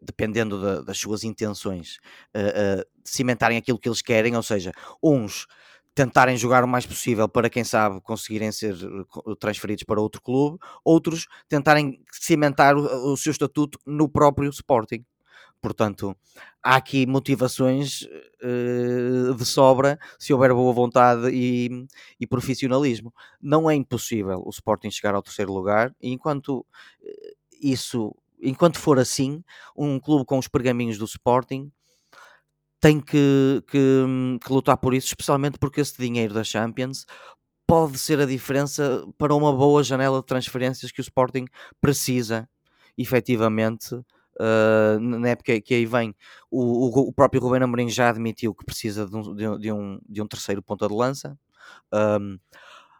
dependendo das suas intenções, uh, cimentarem aquilo que eles querem, ou seja, uns tentarem jogar o mais possível para quem sabe conseguirem ser transferidos para outro clube, outros tentarem cimentar o, o seu estatuto no próprio Sporting. Portanto, há aqui motivações uh, de sobra se houver boa vontade e, e, profissionalismo. Não é impossível o Sporting chegar ao terceiro lugar e enquanto eh, isso, enquanto for assim, um clube com os pergaminhos do Sporting tem que, que, que lutar por isso, especialmente porque esse dinheiro da Champions pode ser a diferença para uma boa janela de transferências que o Sporting precisa efetivamente uh, na época que aí vem, o, o, o, próprio Rubén Amorim já admitiu que precisa de um, de, um, de um terceiro ponta de lança. Um,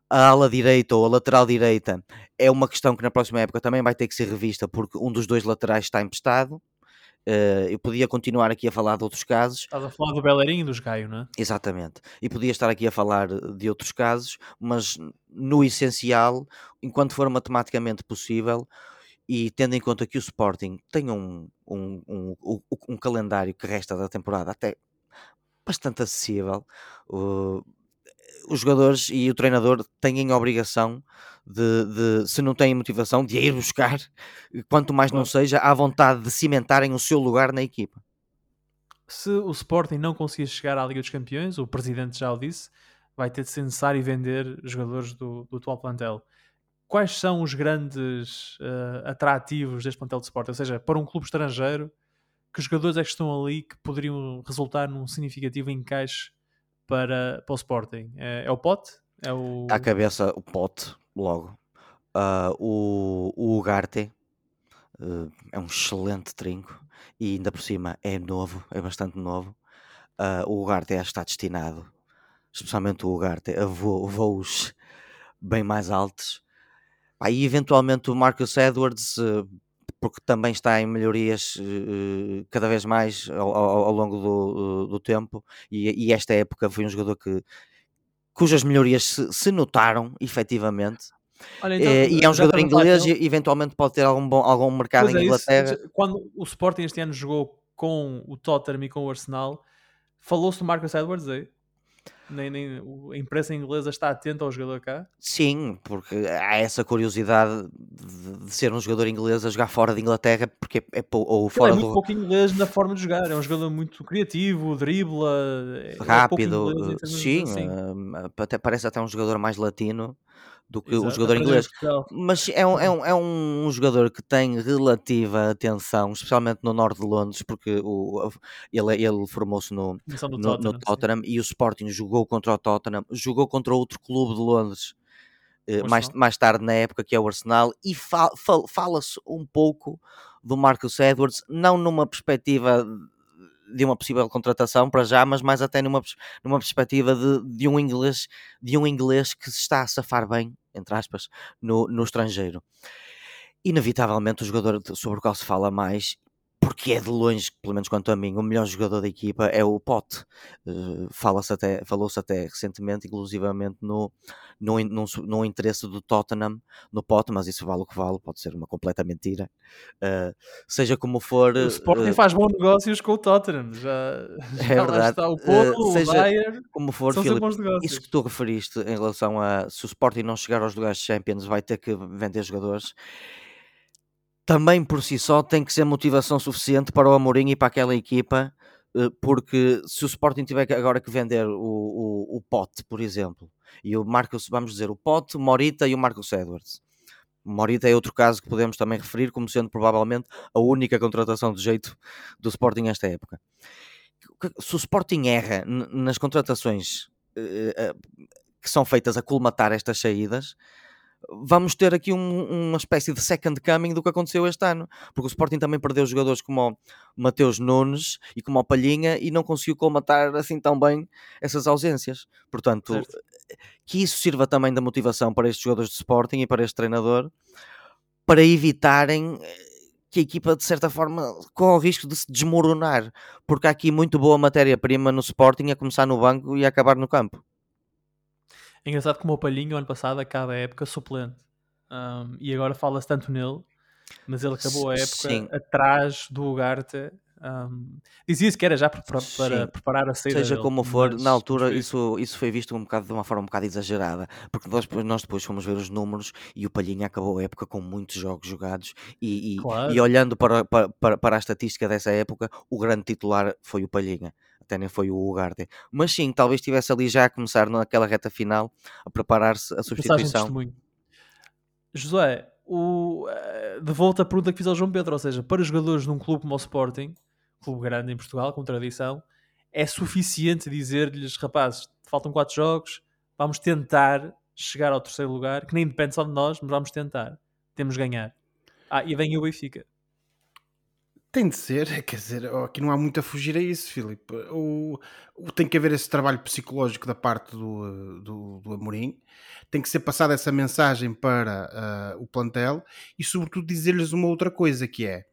a ala direita ou a lateral direita é uma questão que na próxima época também vai ter que ser revista porque um dos dois laterais está emprestado. Uh, eu podia continuar aqui a falar de outros casos. Estás a falar do Bellerin e dos Gaio, não é? Exatamente. E podia estar aqui a falar de outros casos, mas no essencial, enquanto for matematicamente possível, e tendo em conta que o Sporting tem um, um, um, um, calendário que resta da temporada até bastante acessível, uh, os jogadores e o treinador têm a obrigação de, de, se não têm motivação, de ir buscar, quanto mais não seja, à vontade de cimentarem o seu lugar na equipa. Se o Sporting não conseguir chegar à Liga dos Campeões, o presidente já o disse, vai ter de ser necessário vender jogadores do, do atual plantel quais são os grandes uh, atrativos deste plantel de Sporting? Ou seja, para um clube estrangeiro, que jogadores é que estão ali que poderiam resultar num significativo encaixe para, para o Sporting? É, é o Pote? É o... À cabeça, o Pote, logo. Uh, o, o Ugarte uh, é um excelente trinco e ainda por cima é novo, é bastante novo. Uh, o Ugarte está destinado, especialmente o Ugarte, a voos bem mais altos Aí eventualmente o Marcus Edwards, eh, porque também está em melhorias eh, cada vez mais ao, ao, ao longo do, do tempo, e, e, esta época foi um jogador que cujas melhorias se, se notaram efetivamente. Olha, então, é, e é um jogador inglês e eventualmente pode ter algum, bom, algum mercado em é Inglaterra. Isso. Quando o Sporting este ano jogou com o Tottenham e com o Arsenal, falou-se do Marcus Edwards aí? Nem, nem a imprensa inglesa está atenta ao jogador cá? Sim, porque há essa curiosidade de, ser um jogador inglês a jogar fora de Inglaterra, porque é, ou fora Ele é muito do... pouco inglês na forma de jogar, é um jogador muito criativo, dribla, é rápido, é sim, assim. uh, até parece até um jogador mais latino do que Exato, o jogador inglês. Mas é um, é, um, é um jogador que tem relativa atenção, especialmente no norte de Londres, porque o, ele, ele formou-se no, no, Tottenham, no Tottenham e o Sporting jogou contra o Tottenham, jogou contra outro clube de Londres eh, mais, mais tarde na época, que é o Arsenal, e fa, fa, fala-se um pouco do Marcus Edwards, não numa perspectiva de uma possível contratação para já, mas mais até numa, numa perspectiva de, de, um inglês, de um inglês que se está a safar bem, entre aspas, no, no estrangeiro. Inevitavelmente o jogador sobre o qual se fala mais porque é de longe, pelo menos quanto a mim, o melhor jogador da equipa é o Pote. Uh, Fala-se até, falou-se até recentemente, inclusivamente, no, no, no, no, interesse do Tottenham no Pote, mas isso vale o que vale, pode ser uma completa mentira. Uh, seja como for. O Sporting uh, faz bons negócios com o Tottenham, já, (laughs) já é verdade. está o Pote, uh, seja o Bayer, como for, Filipe, isso que tu referiste em relação a se o Sporting não chegar aos lugares Champions vai ter que vender jogadores também por si só tem que ser motivação suficiente para o Amorim e para aquela equipa, eh, porque se o Sporting tiver agora que vender o, o, o Pote, por exemplo, e o Marcos, vamos dizer, o Pote, o Morita e o Marcos Edwards. Morita é outro caso que podemos também referir como sendo provavelmente a única contratação de jeito do Sporting nesta época. Se o Sporting erra nas contratações uh, uh, que são feitas a colmatar estas saídas, vamos ter aqui um, uma espécie de second coming do que aconteceu este ano, porque o Sporting também perdeu jogadores como o Mateus Nunes e como o Palhinha e não conseguiu colmatar assim tão bem essas ausências. Portanto, certo. que isso sirva também da motivação para estes jogadores de Sporting e para este treinador para evitarem eh, que a equipa, de certa forma, com o risco de se desmoronar, porque há aqui muito boa matéria-prima no Sporting a começar no banco e a acabar no campo. É engraçado como o Palhinho, ano passado, acaba a época suplente. Um, e agora fala-se tanto nele, mas ele acabou a época Sim. atrás do Ugarte. Um, Dizia-se que era já para, para preparar a saída Seja dele, como for, na altura isso, isso foi visto um bocado, de uma forma um bocado exagerada, porque nós, nós depois fomos ver os números e o Palhinha acabou a época com muitos jogos jogados e, e, claro. e olhando para, para, para a estatística dessa época, o grande titular foi o Palhinha até nem foi o Ugarte. Mas sim, talvez estivesse ali já a começar naquela reta final a preparar-se a substituição. José, o, eh, de volta à pergunta que fiz ao João Pedro, ou seja, para jogadores num clube como o Sporting, clube grande em Portugal, com tradição, é suficiente dizer-lhes, rapazes, faltam quatro jogos, vamos tentar chegar ao terceiro lugar, que nem depende só de nós, mas vamos tentar. Temos de ganhar. Ah, e vem o Benfica. Tem de ser, (laughs) quer dizer, aqui não há muito a fugir a isso, Filipe. O, o, tem que haver esse trabalho psicológico da parte do, do, do Amorim, tem que ser passada essa mensagem para uh, o plantel e, sobretudo, dizer-lhes uma outra coisa que é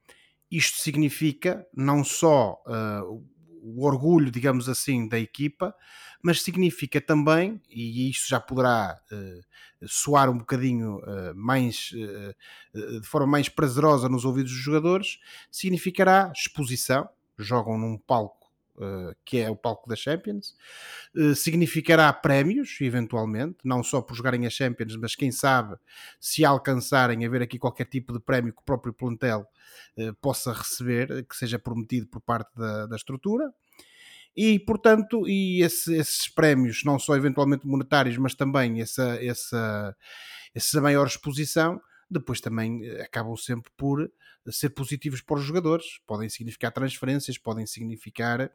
isto significa não só uh, o orgulho, digamos assim, da equipa, mas significa também, e isso já poderá uh, soar um bocadinho uh, mais uh, de forma mais prazerosa nos ouvidos dos jogadores, significará exposição, jogam num palco que é o palco da Champions, significará prémios, eventualmente, não só por jogarem a Champions, mas quem sabe se alcançarem a ver aqui qualquer tipo de prémio que o próprio plantel possa receber, que seja prometido por parte da, da estrutura. E portanto e esse, esses prémios não só eventualmente monetários mas também essa, essa, essa maior exposição depois também acabam sempre por ser positivos para os jogadores. Podem significar transferências podem significar uh,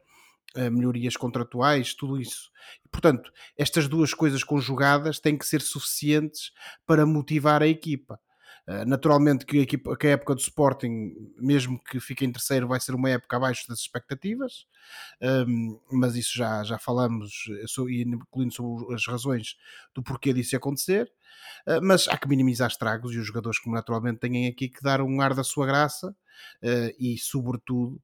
melhorias contratuais tudo isso. E, portanto estas duas coisas conjugadas têm que ser suficientes para motivar a equipa. Eh, naturalmente que a, equipa, que a época do Sporting, mesmo que fique em terceiro, vai ser uma época abaixo das expectativas, um, mas isso já, já falamos, incluindo sobre as razões do porquê disso acontecer. Mas há que minimizar estragos e os jogadores, como naturalmente, têm aqui que dar um ar da sua graça e, sobretudo,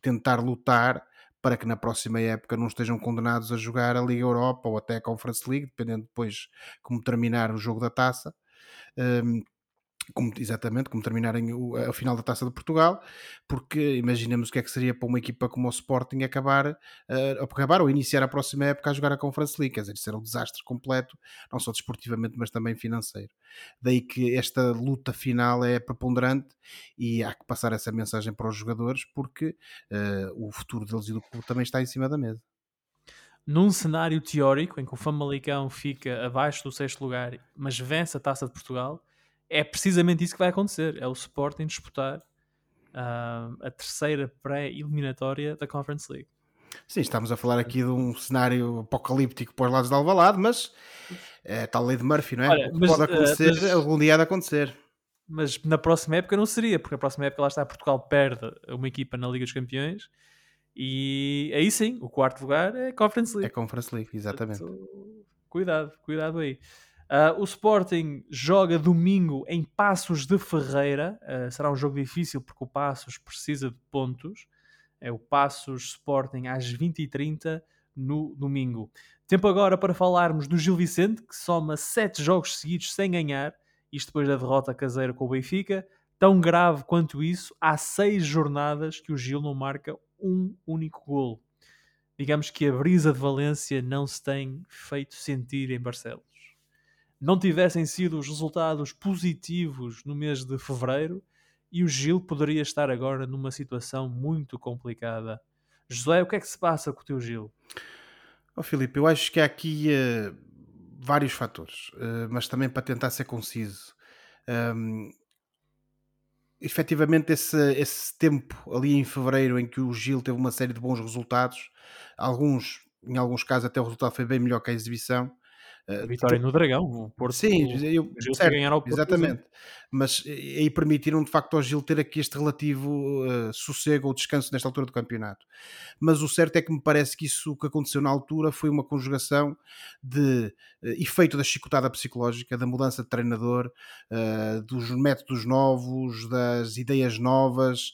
tentar lutar para que na próxima época não estejam condenados a jogar a Liga Europa ou até a Conference League, dependendo depois como terminar o jogo da taça. Um, como, exatamente, como terminarem o, a final da Taça de Portugal, porque imaginemos o que é que seria para uma equipa como o Sporting acabar, uh, acabar ou iniciar a próxima época a jogar a Conference League, quer dizer, isso era um desastre completo, não só desportivamente, mas também financeiro. Daí que esta luta final é preponderante e há que passar essa mensagem para os jogadores, porque uh, o futuro deles e do clube também está em cima da mesa. Num cenário teórico em que o Famalicão fica abaixo do sexto lugar, mas vence a Taça de Portugal, é precisamente isso que vai acontecer. É o Sporting disputar uh, a terceira pré-eliminatória da Conference League. Sim, estamos a falar aqui de um cenário apocalíptico para os lados de Alvalade, mas é tal lei de Murphy, não é? Olha, mas, pode acontecer, uh, mas, algum dia há de acontecer. Mas na próxima época não seria, porque na próxima época lá está Portugal perde uma equipa na Liga dos Campeões e aí sim, o quarto lugar é Conference League. É Conference League, exatamente. Portanto, cuidado, cuidado aí. Uh, o Sporting joga domingo em Passos de Ferreira. Uh, será um jogo difícil porque o Passos precisa de pontos. É o Passos Sporting às 20h30 no domingo. Tempo agora para falarmos do Gil Vicente, que soma 7 jogos seguidos sem ganhar, isto depois da derrota caseira com o Benfica. Tão grave quanto isso, há 6 jornadas que o Gil não marca um único golo. Digamos que a brisa de Valência não se tem feito sentir em Barcelos não tivessem sido os resultados positivos no mês de fevereiro, e o Gil poderia estar agora numa situação muito complicada. José, o que é que se passa com o teu Gil? Oh, Filipe, eu acho que há aqui uh, vários fatores, uh, mas também para tentar ser conciso. Um, efetivamente, esse, esse tempo ali em fevereiro em que o Gil teve uma série de bons resultados, alguns, em alguns casos, até o resultado foi bem melhor que a exibição. Uh, Vitória no Dragão, o Porto. Sim, eu, certo, ganhar ao Porto, exatamente. Mas aí permitiram de facto ao Gil ter aqui este relativo uh, sossego ou descanso nesta altura do campeonato. Mas o certo é que me parece que isso que aconteceu na altura foi uma conjugação de uh, efeito da chicotada psicológica, da mudança de treinador, dos métodos novos, das ideias novas,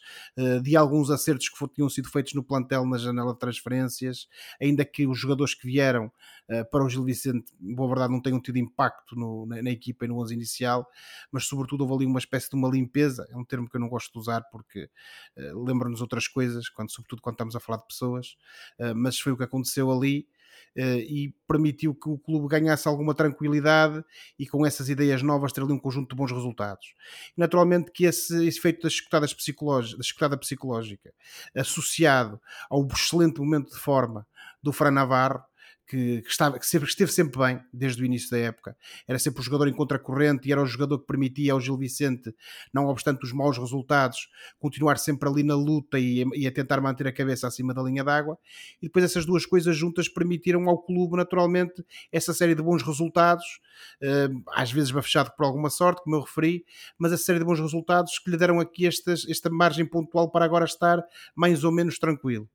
de alguns acertos que tinham sido feitos no plantel na janela de transferências, ainda que os jogadores que vieram para o Gil Vicente, boa verdade, não tenham tido impacto no, na, na equipa e no 11 inicial, mas sobretudo houve ali uma espécie de uma limpeza, é um termo que eu não gosto de usar porque uh, lembra-nos outras coisas, quando, sobretudo quando estamos a falar de pessoas, uh, mas foi o que aconteceu ali. Uh, e permitiu que o clube ganhasse alguma tranquilidade e com essas ideias novas ter ali um conjunto de bons resultados. Naturalmente que esse, efeito escutadas psicológicas, da escutada psicológica associado ao excelente momento de forma do Fran Navarro que, que, estava, que, sempre, esteve sempre bem desde o início da época. Era sempre o jogador em contracorrente e era o jogador que permitia ao Gil Vicente, não obstante os maus resultados, continuar sempre ali na luta e, e a tentar manter a cabeça acima da linha d'água. E depois essas duas coisas juntas permitiram ao clube, naturalmente, essa série de bons resultados, eh, às vezes fechado por alguma sorte, como eu referi, mas essa série de bons resultados que lhe deram aqui estas, esta margem pontual para agora estar mais ou menos tranquilo.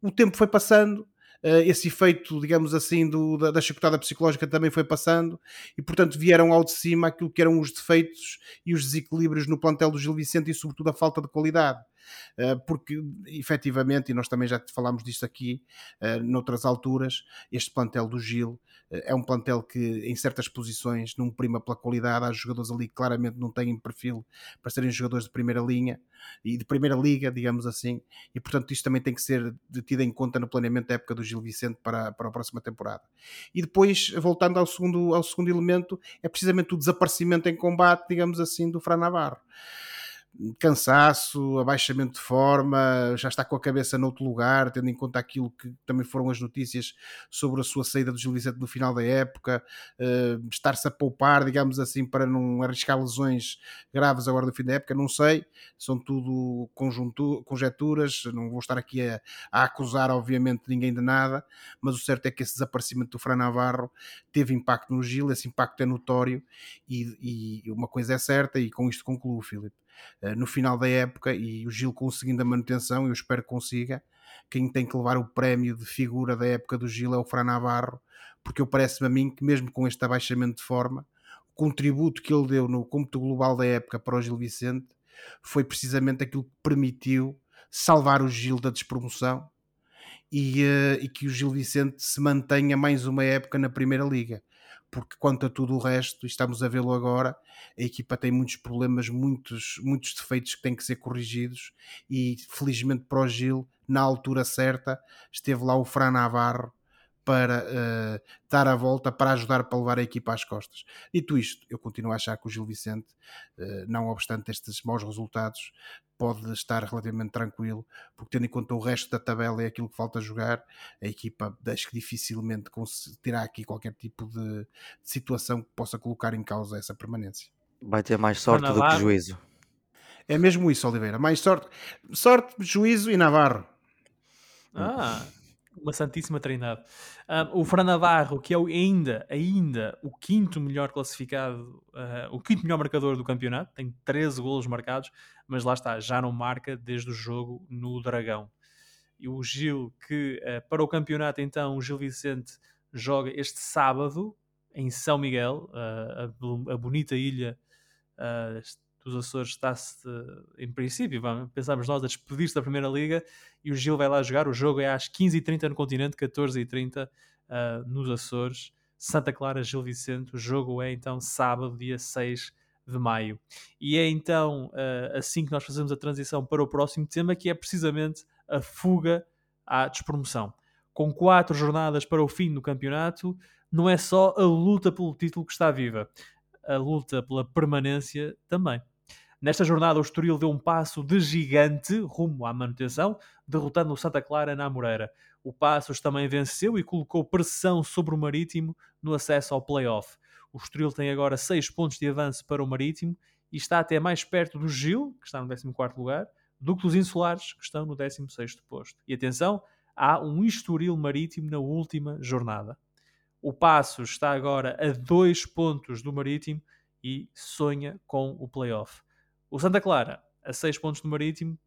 O tempo foi passando, esse efeito, digamos assim, do, da, da chicotada psicológica também foi passando e, portanto, vieram ao de cima aquilo que eram os defeitos e os desequilíbrios no plantel do Gil Vicente e, sobretudo, a falta de qualidade. Uh, porque, efetivamente, e nós também já falámos disto aqui uh, noutras alturas, este plantel do Gil é um plantel que em certas posições não prima pela qualidade, há jogadores ali que claramente não têm perfil para serem jogadores de primeira linha e de primeira liga, digamos assim, e portanto isto também tem que ser tido em conta no planeamento da época do Gil Vicente para, para a próxima temporada. E depois, voltando ao segundo, ao segundo elemento, é precisamente o desaparecimento em combate, digamos assim, do Fran Navarro cansaço, abaixamento de forma, já está com a cabeça noutro lugar, tendo em conta aquilo que também foram as notícias sobre a sua saída do Gil Vicente no final da época, uh, estar-se a poupar, digamos assim, para não arriscar lesões graves agora no fim da época, não sei, são tudo conjecturas, não vou estar aqui a, a, acusar, obviamente, ninguém de nada, mas o certo é que esse desaparecimento do Fran Navarro teve impacto no Gil, esse impacto é notório e, e uma coisa é certa, e com isto concluo, Filipe no final da época e o Gil conseguindo a manutenção, eu espero que consiga. Quem tem que levar o prémio de figura da época do Gil é o Fran Navarro, porque eu parece-me a mim que, mesmo com este abaixamento de forma, o contributo que ele deu no cômputo global da época para o Gil Vicente foi precisamente aquilo que permitiu salvar o Gil da despromoção e, uh, e que o Gil Vicente se mantenha mais uma época na Primeira Liga porque quanto a tudo o resto, e estamos a vê-lo agora, a equipa tem muitos problemas, muitos, muitos defeitos que têm que ser corrigidos e felizmente para o Gil, na altura certa, esteve lá o Fran Navarro para uh, dar a volta, para ajudar para levar a equipa às costas. Dito isto, eu continuo a achar que o Gil Vicente, uh, não obstante estes maus resultados, pode estar relativamente tranquilo, porque tendo em conta o resto da tabela e aquilo que falta jogar, a equipa acho que dificilmente terá aqui qualquer tipo de, de, situação que possa colocar em causa essa permanência. Vai ter mais sorte do que juízo. É mesmo isso, Oliveira. Mais sorte, sorte, juízo e Navarro. Ah, uma santíssima trindade. Um, o Fran Navarro, que é ainda, ainda o quinto melhor classificado, uh, o quinto melhor marcador do campeonato, tem 13 golos marcados, mas lá está, já não marca desde o jogo no Dragão. E o Gil, que uh, para o campeonato, então, o Gil Vicente joga este sábado em São Miguel, uh, a, a, bonita ilha dos Açores está-se, em princípio, vamos, pensamos nós, a despedir-se da Primeira Liga e o Gil vai lá jogar. O jogo é às 15h30 no continente, 14h30 uh, ah, nos Açores. Santa Clara, Gil Vicente. O jogo é então sábado, dia 6 de maio. E é então uh, assim que nós fazemos a transição para o próximo tema, que é precisamente a fuga à despromoção. Com quatro jornadas para o fim do campeonato, não é só a luta pelo título que está viva, a luta pela permanência também. Nesta jornada, o Estoril deu um passo de gigante rumo à manutenção, derrotando o Santa Clara na Moreira. O Passos também venceu e colocou pressão sobre o Marítimo no acesso ao play-off. O Estoril tem agora 6 pontos de avanço para o Marítimo e está até mais perto do Gil, que está no 14 lugar, do que dos Insulares, que estão no 16 posto. E atenção, há um Estoril Marítimo na última jornada. O Passos está agora a 2 pontos do Marítimo e sonha com o play-off. O Santa Clara a 6 pontos do Marítimo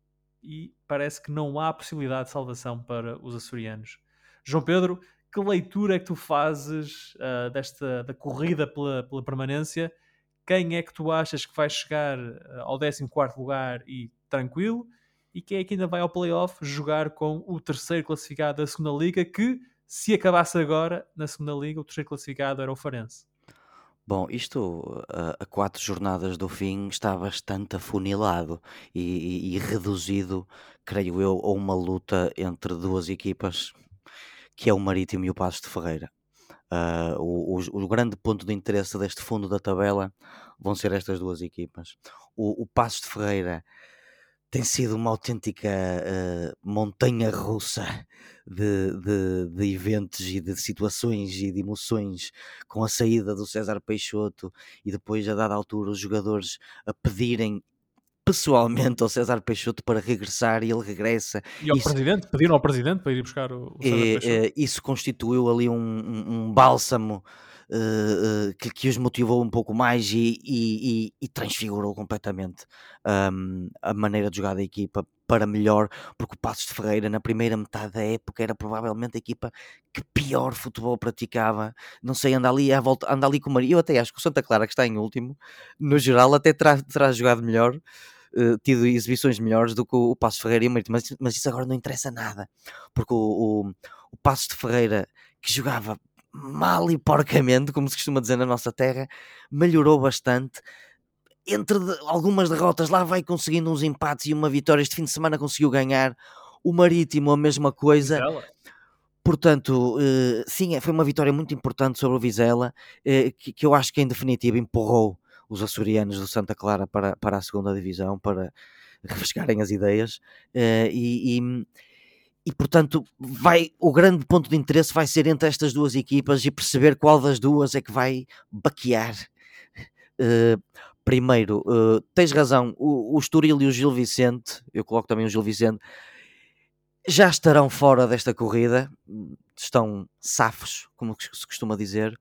e parece que não há possibilidade de salvação para os açorianos. João Pedro, que leitura é que tu fazes uh, desta da corrida pela, pela permanência? Quem é que tu achas que vai chegar uh, ao 14 lugar e tranquilo? E quem é que ainda vai ao playoff jogar com o terceiro classificado da segunda liga? Que se acabasse agora na segunda liga, o terceiro classificado era o Farense. Bom, isto a, a quatro jornadas do fim está bastante afunilado e, e- e reduzido, creio eu, a uma luta entre duas equipas, que é o Marítimo e o Passos de Ferreira. Ah, o, o- o grande ponto de interesse deste fundo da tabela vão ser estas duas equipas. O, o Passos de Ferreira tem sido uma autêntica uh, montanha russa de, de, de, eventos e de situações e de emoções com a saída do César Peixoto e depois a dada altura os jogadores a pedirem pessoalmente ao César Peixoto para regressar e ele regressa. E ao isso, presidente, pediram ao presidente para ir buscar o, o César é, Peixoto. É, isso constituiu ali um, um, um bálsamo uh, que, que, os motivou um pouco mais e, e, e, e transfigurou completamente um, a maneira de jogar da equipa para melhor, porque o Passos de Ferreira na primeira metade da época era provavelmente a equipa que pior futebol praticava. Não sei, anda ali, à volta, anda ali com o Maria. Eu até acho que o Santa Clara, que está em último, no geral, até terá, terá jogado melhor. Uh, tido exibições melhores do que o, o Passos Ferreira e o Marítimo, mas, mas, isso agora não interessa nada, porque o, o, o Passos de Ferreira que jogava mal e porcamente, como se costuma dizer na nossa terra, melhorou bastante. Entre algumas derrotas, lá vai conseguindo uns empates e uma vitória. Este fim de semana conseguiu ganhar. O Marítimo, a mesma coisa. Vizela. Portanto, uh, sim, foi uma vitória muito importante sobre o Vizela, uh, que, eu acho que em definitiva empurrou os açorianos do Santa Clara para, para a segunda divisão, para refrescarem as ideias. Uh, e, e e portanto vai o grande ponto de interesse vai ser entre estas duas equipas e perceber qual das duas é que vai baquear uh, primeiro uh, tens razão o, o Estoril e o Gil Vicente eu coloco também o Gil Vicente já estarão fora desta corrida estão safos como se costuma dizer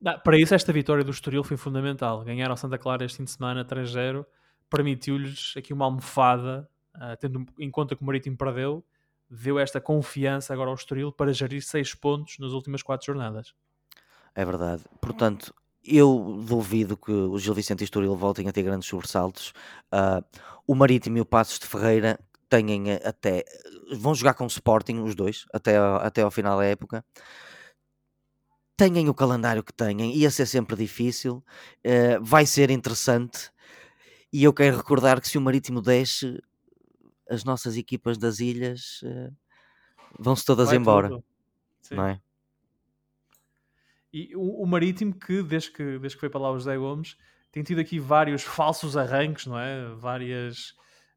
Não, para isso esta vitória do Estoril foi fundamental ganhar ao Santa Clara este fim de semana 3-0 permitiu-lhes aqui uma almofada uh, tendo em conta que o Marítimo perdeu deu esta confiança agora ao Estoril para gerir seis pontos nas últimas quatro jornadas. É verdade. Portanto, eu duvido que o Gil Vicente e o Estoril voltem a ter grandes sobressaltos. Uh, o Marítimo e o Passos de Ferreira têm até... Vão jogar com o Sporting, os dois, até ao, até ao final da época. Têm o calendário que têm, ia ser sempre difícil, uh, vai ser interessante. E eu quero recordar que se o Marítimo desce, as nossas equipas das ilhas uh, vão-se todas Vai embora, não é? E o, o Marítimo, que desde, que desde que foi para lá o José Gomes, tem tido aqui vários falsos arranques, não é? Várias,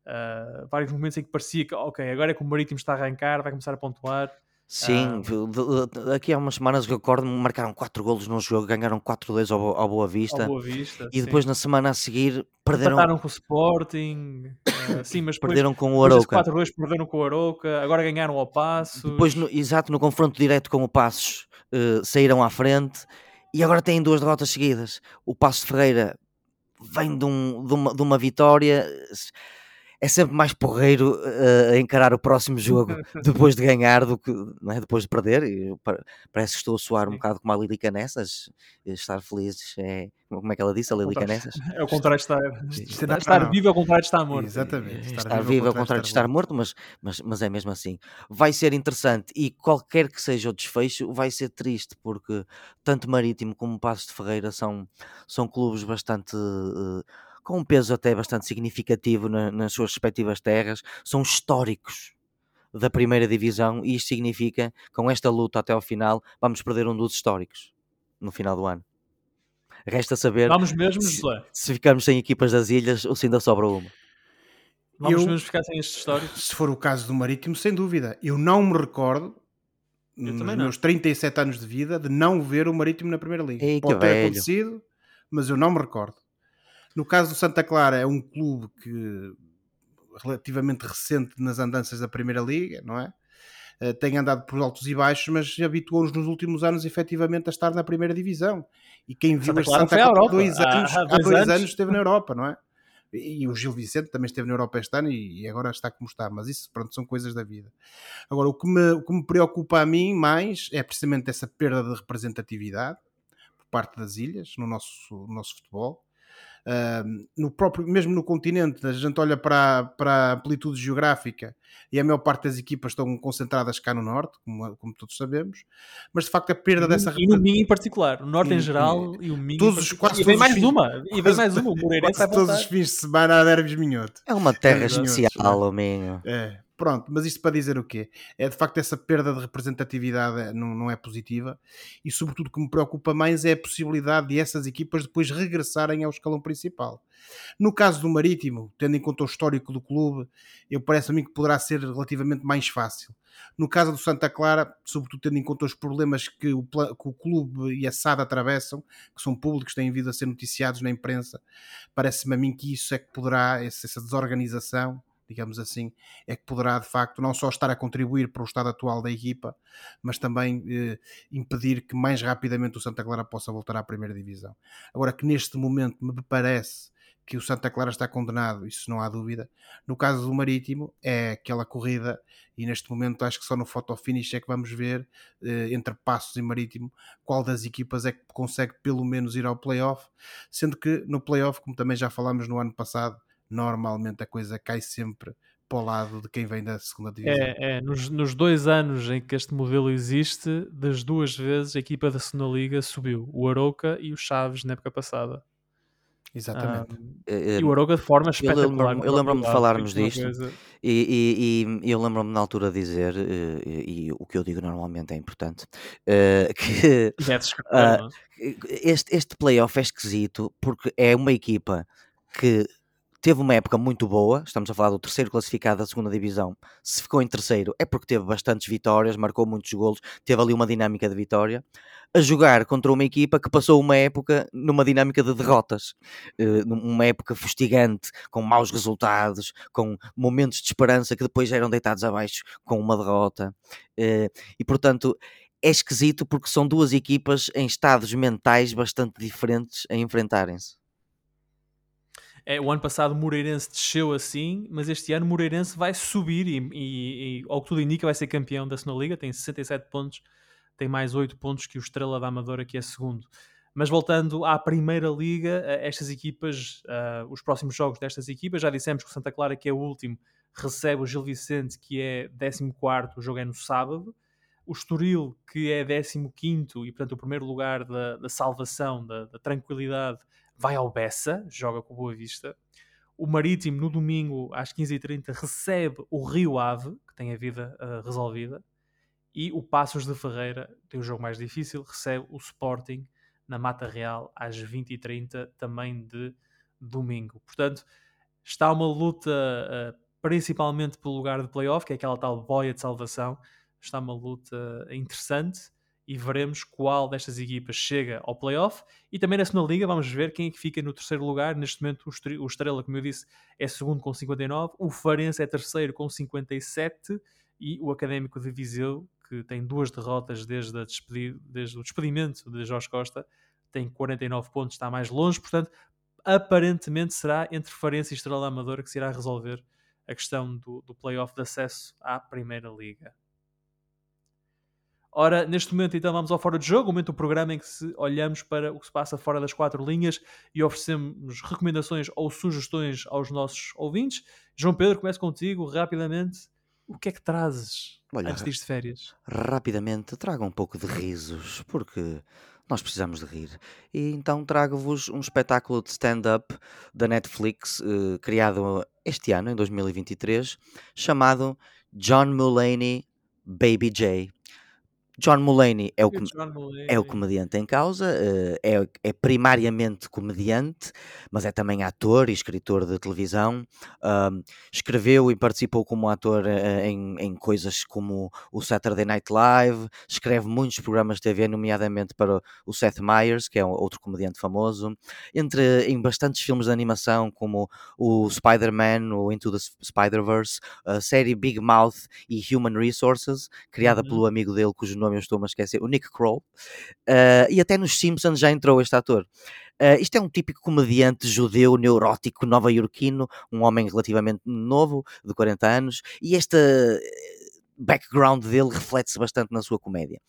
uh, vários momentos em que parecia que, ok, agora é que o Marítimo está a arrancar, vai começar a pontuar. Sim, Ah. aqui há umas semanas que eu recordo marcaram 4 golos num jogo, ganharam 4-2 ao, ao Boa Ao Vista Boa Vista. e sim. depois na semana a seguir perderam, Empataram com o Sporting, ah, sim, mas depois, perderam com o Arouca. 4-2 perderam com o Arouca, agora ganharam ao Passos. Depois, no- exato, no confronto direto com o Passos, eh, saíram à frente e agora têm duas derrotas seguidas. O Passos de Ferreira vem de, um- de uma, de uma vitória, é sempre mais porreiro eh, a encarar o próximo (laughs) jogo depois de ganhar do que não é? depois de perder. E pa- parece que estou a soar um bocado como a Lili Canessas. Estar feliz é. Como é que ela disse, a Lili. Canessas? (laughs) É o contrário de estar, Estar- estar, estar vivo é o contrário de estar morto. Exatamente. Estar, vivo ao contrário de estar morto, mas, mas, mas é mesmo assim. Vai ser interessante e qualquer que seja o desfecho, vai ser triste, porque tanto Marítimo como Passos de Ferreira são, são clubes bastante. eh, com um peso até bastante significativo na- nas suas respectivas terras, são históricos da primeira divisão e isto significa, com esta luta até ao final, vamos perder um dos históricos no final do ano. Resta saber Vamos mesmo, se, José? se ficarmos sem equipas das ilhas ou se ainda sobra uma. Vamos Eu- mesmo ficar sem este histórico? Se for o caso do Marítimo, sem dúvida. Eu não me recordo, Eu nos meus 37 anos de vida, de não ver o Marítimo na Primeira Liga. Ei, Pode ter velho. acontecido, mas eu não me recordo. No caso do Santa Clara, é um clube que relativamente recente nas andanças da Primeira Liga, não é? Eh, Tem andado por altos e baixos, mas habituou-nos nos últimos anos efetivamente a estar na primeira divisão. E quem viu Santa Clara Santa Clara há dois anos, há há dois dois anos. anos esteve na Europa, não é? E, e o Gil Vicente também esteve na Europa este ano e, e agora está como está, mas isso pronto, são coisas da vida. Agora, o que, me, o que me preocupa a mim mais é precisamente essa perda de representatividade por parte das ilhas no nosso, no nosso futebol. No próprio, mesmo no continente, a gente olha para, para a amplitude geográfica e a maior parte das equipas estão concentradas cá no norte, como, como todos sabemos, mas de facto a perda dessa E no Minho em particular. O Norte em E- geral e o Minho todos em quase E vem mais fins- uma. E vem mais uma. O Moreirense vai quase todos os fins de semana há derbys minhotos. É uma terra Exato. especial, amigo. É, pronto, mas isto para dizer o quê? É de facto essa perda de representatividade eh, não, não é positiva e sobretudo o que me preocupa mais é a possibilidade de essas equipas depois regressarem ao escalão principal. No caso do Marítimo, tendo em conta o histórico do clube, eu parece a mim que poderá ser relativamente mais fácil. No caso do Santa Clara, sobretudo tendo em conta os problemas que o, que o clube e a SAD atravessam, que são públicos, têm vindo a ser noticiados na imprensa, parece-me a mim que isso é que poderá, essa desorganização, digamos assim, é que poderá de facto não só estar a contribuir para o estado atual da equipa, mas também eh, impedir que mais rapidamente o Santa Clara possa voltar à primeira divisão. Agora que neste momento me parece que o Santa Clara está condenado, isso não há dúvida. No caso do Marítimo, é aquela corrida, e neste momento acho que só no photo finish é que vamos ver, eh, entre Passos e Marítimo, qual das equipas é que consegue pelo menos ir ao playoff, sendo que no playoff, como também já falámos no ano passado, normalmente a coisa cai sempre para o lado de quem vem da segunda divisão. É, é nos, nos dois anos em que este modelo existe, das duas vezes a equipa da segunda Liga subiu. O Arouca e o Chaves na época passada. Exatamente. Ah, e o Arouca de forma eu espetacular. eu lembro-me de falarmos disto. E, e- e eu lembro-me na altura dizer, eh, e, e o que eu digo normalmente é importante, eh, (laughs) que Ah, é? este, este playoff é esquisito porque é uma equipa que teve uma época muito boa. Estamos a falar do terceiro classificado da segunda divisão. Se ficou em terceiro é porque teve bastantes vitórias, marcou muitos golos, teve ali uma dinâmica de vitória. A jogar contra uma equipa que passou uma época numa dinâmica de derrotas, eh, numa época fustigante, com maus resultados, com momentos de esperança que depois eram deitados abaixo com uma derrota. Eh, E portanto, é esquisito porque são duas equipas em estados mentais bastante diferentes a enfrentarem-se. É, o ano passado o Moreirense desceu assim, mas este ano o Moreirense vai subir e, e- e, ao que tudo indica, vai ser campeão da segunda Liga. Tem 67 pontos, tem mais 8 pontos que o Estrela da Amadora, que é segundo. Mas voltando à Primeira Liga, eh, estas equipas, ah, os próximos jogos destas equipas, já dissemos que o Santa Clara, que é o último, recebe o Gil Vicente, que é 14, o jogo é no sábado. O Estoril, que é 15 e, portanto, o primeiro lugar da, da salvação, da, da tranquilidade, vai ao Bessa, joga com o Boa Vista. O Marítimo, no domingo, às 15h30, recebe o Rio Ave, que tem a vida ah, resolvida. E o Passos de Ferreira, tem o jogo mais difícil, recebe o Sporting na Mata Real às 20h30, também de domingo. Portanto, está uma luta ah, principalmente pelo lugar de playoff, que é aquela tal boia de salvação. Está uma luta interessante e veremos qual destas equipas chega ao playoff. E também na segunda liga vamos ver quem é que fica no terceiro lugar. Neste momento o Estre- o Estrela, como eu disse, é segundo com 59, o Farense é terceiro com 57 e o Académico de Viseu, que tem duas derrotas desde, despedi- desde o despedimento de Jorge Costa, tem 49 pontos, está mais longe, portanto, aparentemente será entre Farense e Estrela Amadora que se irá resolver a questão do, do playoff de acesso à Primeira Liga. Ora, neste momento então vamos ao Fora de Jogo, o momento do programa em que se olhamos para o que se passa fora das quatro linhas e oferecemos recomendações ou sugestões aos nossos ouvintes. João Pedro, começo contigo rapidamente. O que é que trazes Olha, antes de férias? rapidamente trago um pouco de risos, porque nós precisamos de rir. E então trago-vos um espetáculo de stand-up da Netflix, eh, criado este ano, em 2023, chamado John Mulaney Baby J. John Mulaney é o, com- Mulaney. é o comediante em causa, eh, é, é primariamente comediante, mas é também ator e escritor de televisão. Escreveu e participou como ator eh, em, em coisas como o Saturday Night Live, escreve muitos programas de TV, nomeadamente para o Seth Meyers, que é outro comediante famoso, entre em bastantes filmes de animação, como o Spider-Man, o Into the Spider-Verse, a série Big Mouth e Human Resources, criada Uhum. pelo amigo dele, cujo nome eu estou a esquecer, o Nick Kroll. Uh, e até nos Simpsons já entrou este ator. Uh, isto é um típico comediante judeu, neurótico, nova-iorquino, um homem relativamente novo, de 40 anos, e este eh, background dele reflete-se bastante na sua comédia.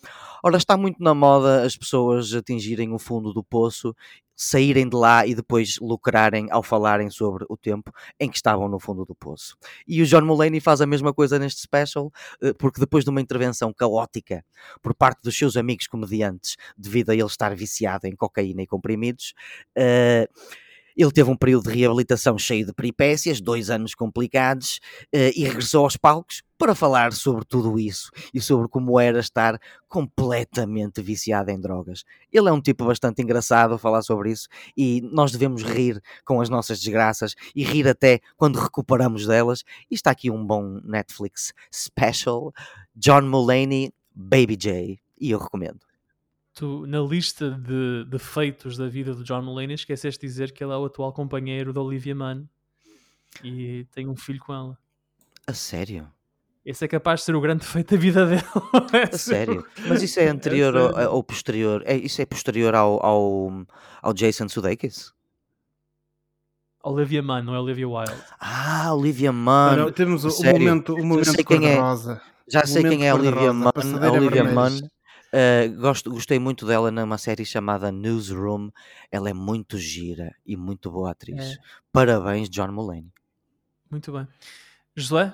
Ora, está muito na moda as pessoas atingirem o fundo do poço, saírem de lá e depois lucrarem ao falarem sobre o tempo em que estavam no fundo do poço. E o John Mulaney faz a mesma coisa neste special, eh, porque depois de uma intervenção caótica por parte dos seus amigos comediantes, devido a ele estar viciado em cocaína e comprimidos, eh, ele teve um período de reabilitação cheio de peripécias, dois anos complicados, eh, e regressou aos palcos para falar sobre tudo isso e sobre como era estar completamente viciado em drogas. Ele é um tipo bastante engraçado a falar sobre isso e nós devemos rir com as nossas desgraças e rir até quando recuperamos delas. E está aqui um bom Netflix special, John Mulaney, Baby J, e eu recomendo. Tu, na lista de, de feitos da vida do John Mulaney, esqueceste de dizer que ele é o atual companheiro da Olivia Munn e tem um filho com ela. A sério? Esse é capaz de ser o grande feito da vida dele. (laughs) A sério? Mas isso é anterior ao- sério. ou posterior? É, isso é posterior ao, ao, ao Jason Sudeikis? Olivia Munn, não é Olivia Wilde. Ah, Olivia Munn. Ora, temos o momento, o Já momento sei quem é. cor-de-rosa. Já o sei quem é a Olivia cor-de-rosa, Munn. A Olivia. Munn. Uh, gosto, gostei muito dela numa série chamada Newsroom. Ela é muito gira e muito boa atriz. É. Parabéns, John Mulaney. Muito bem. Josué?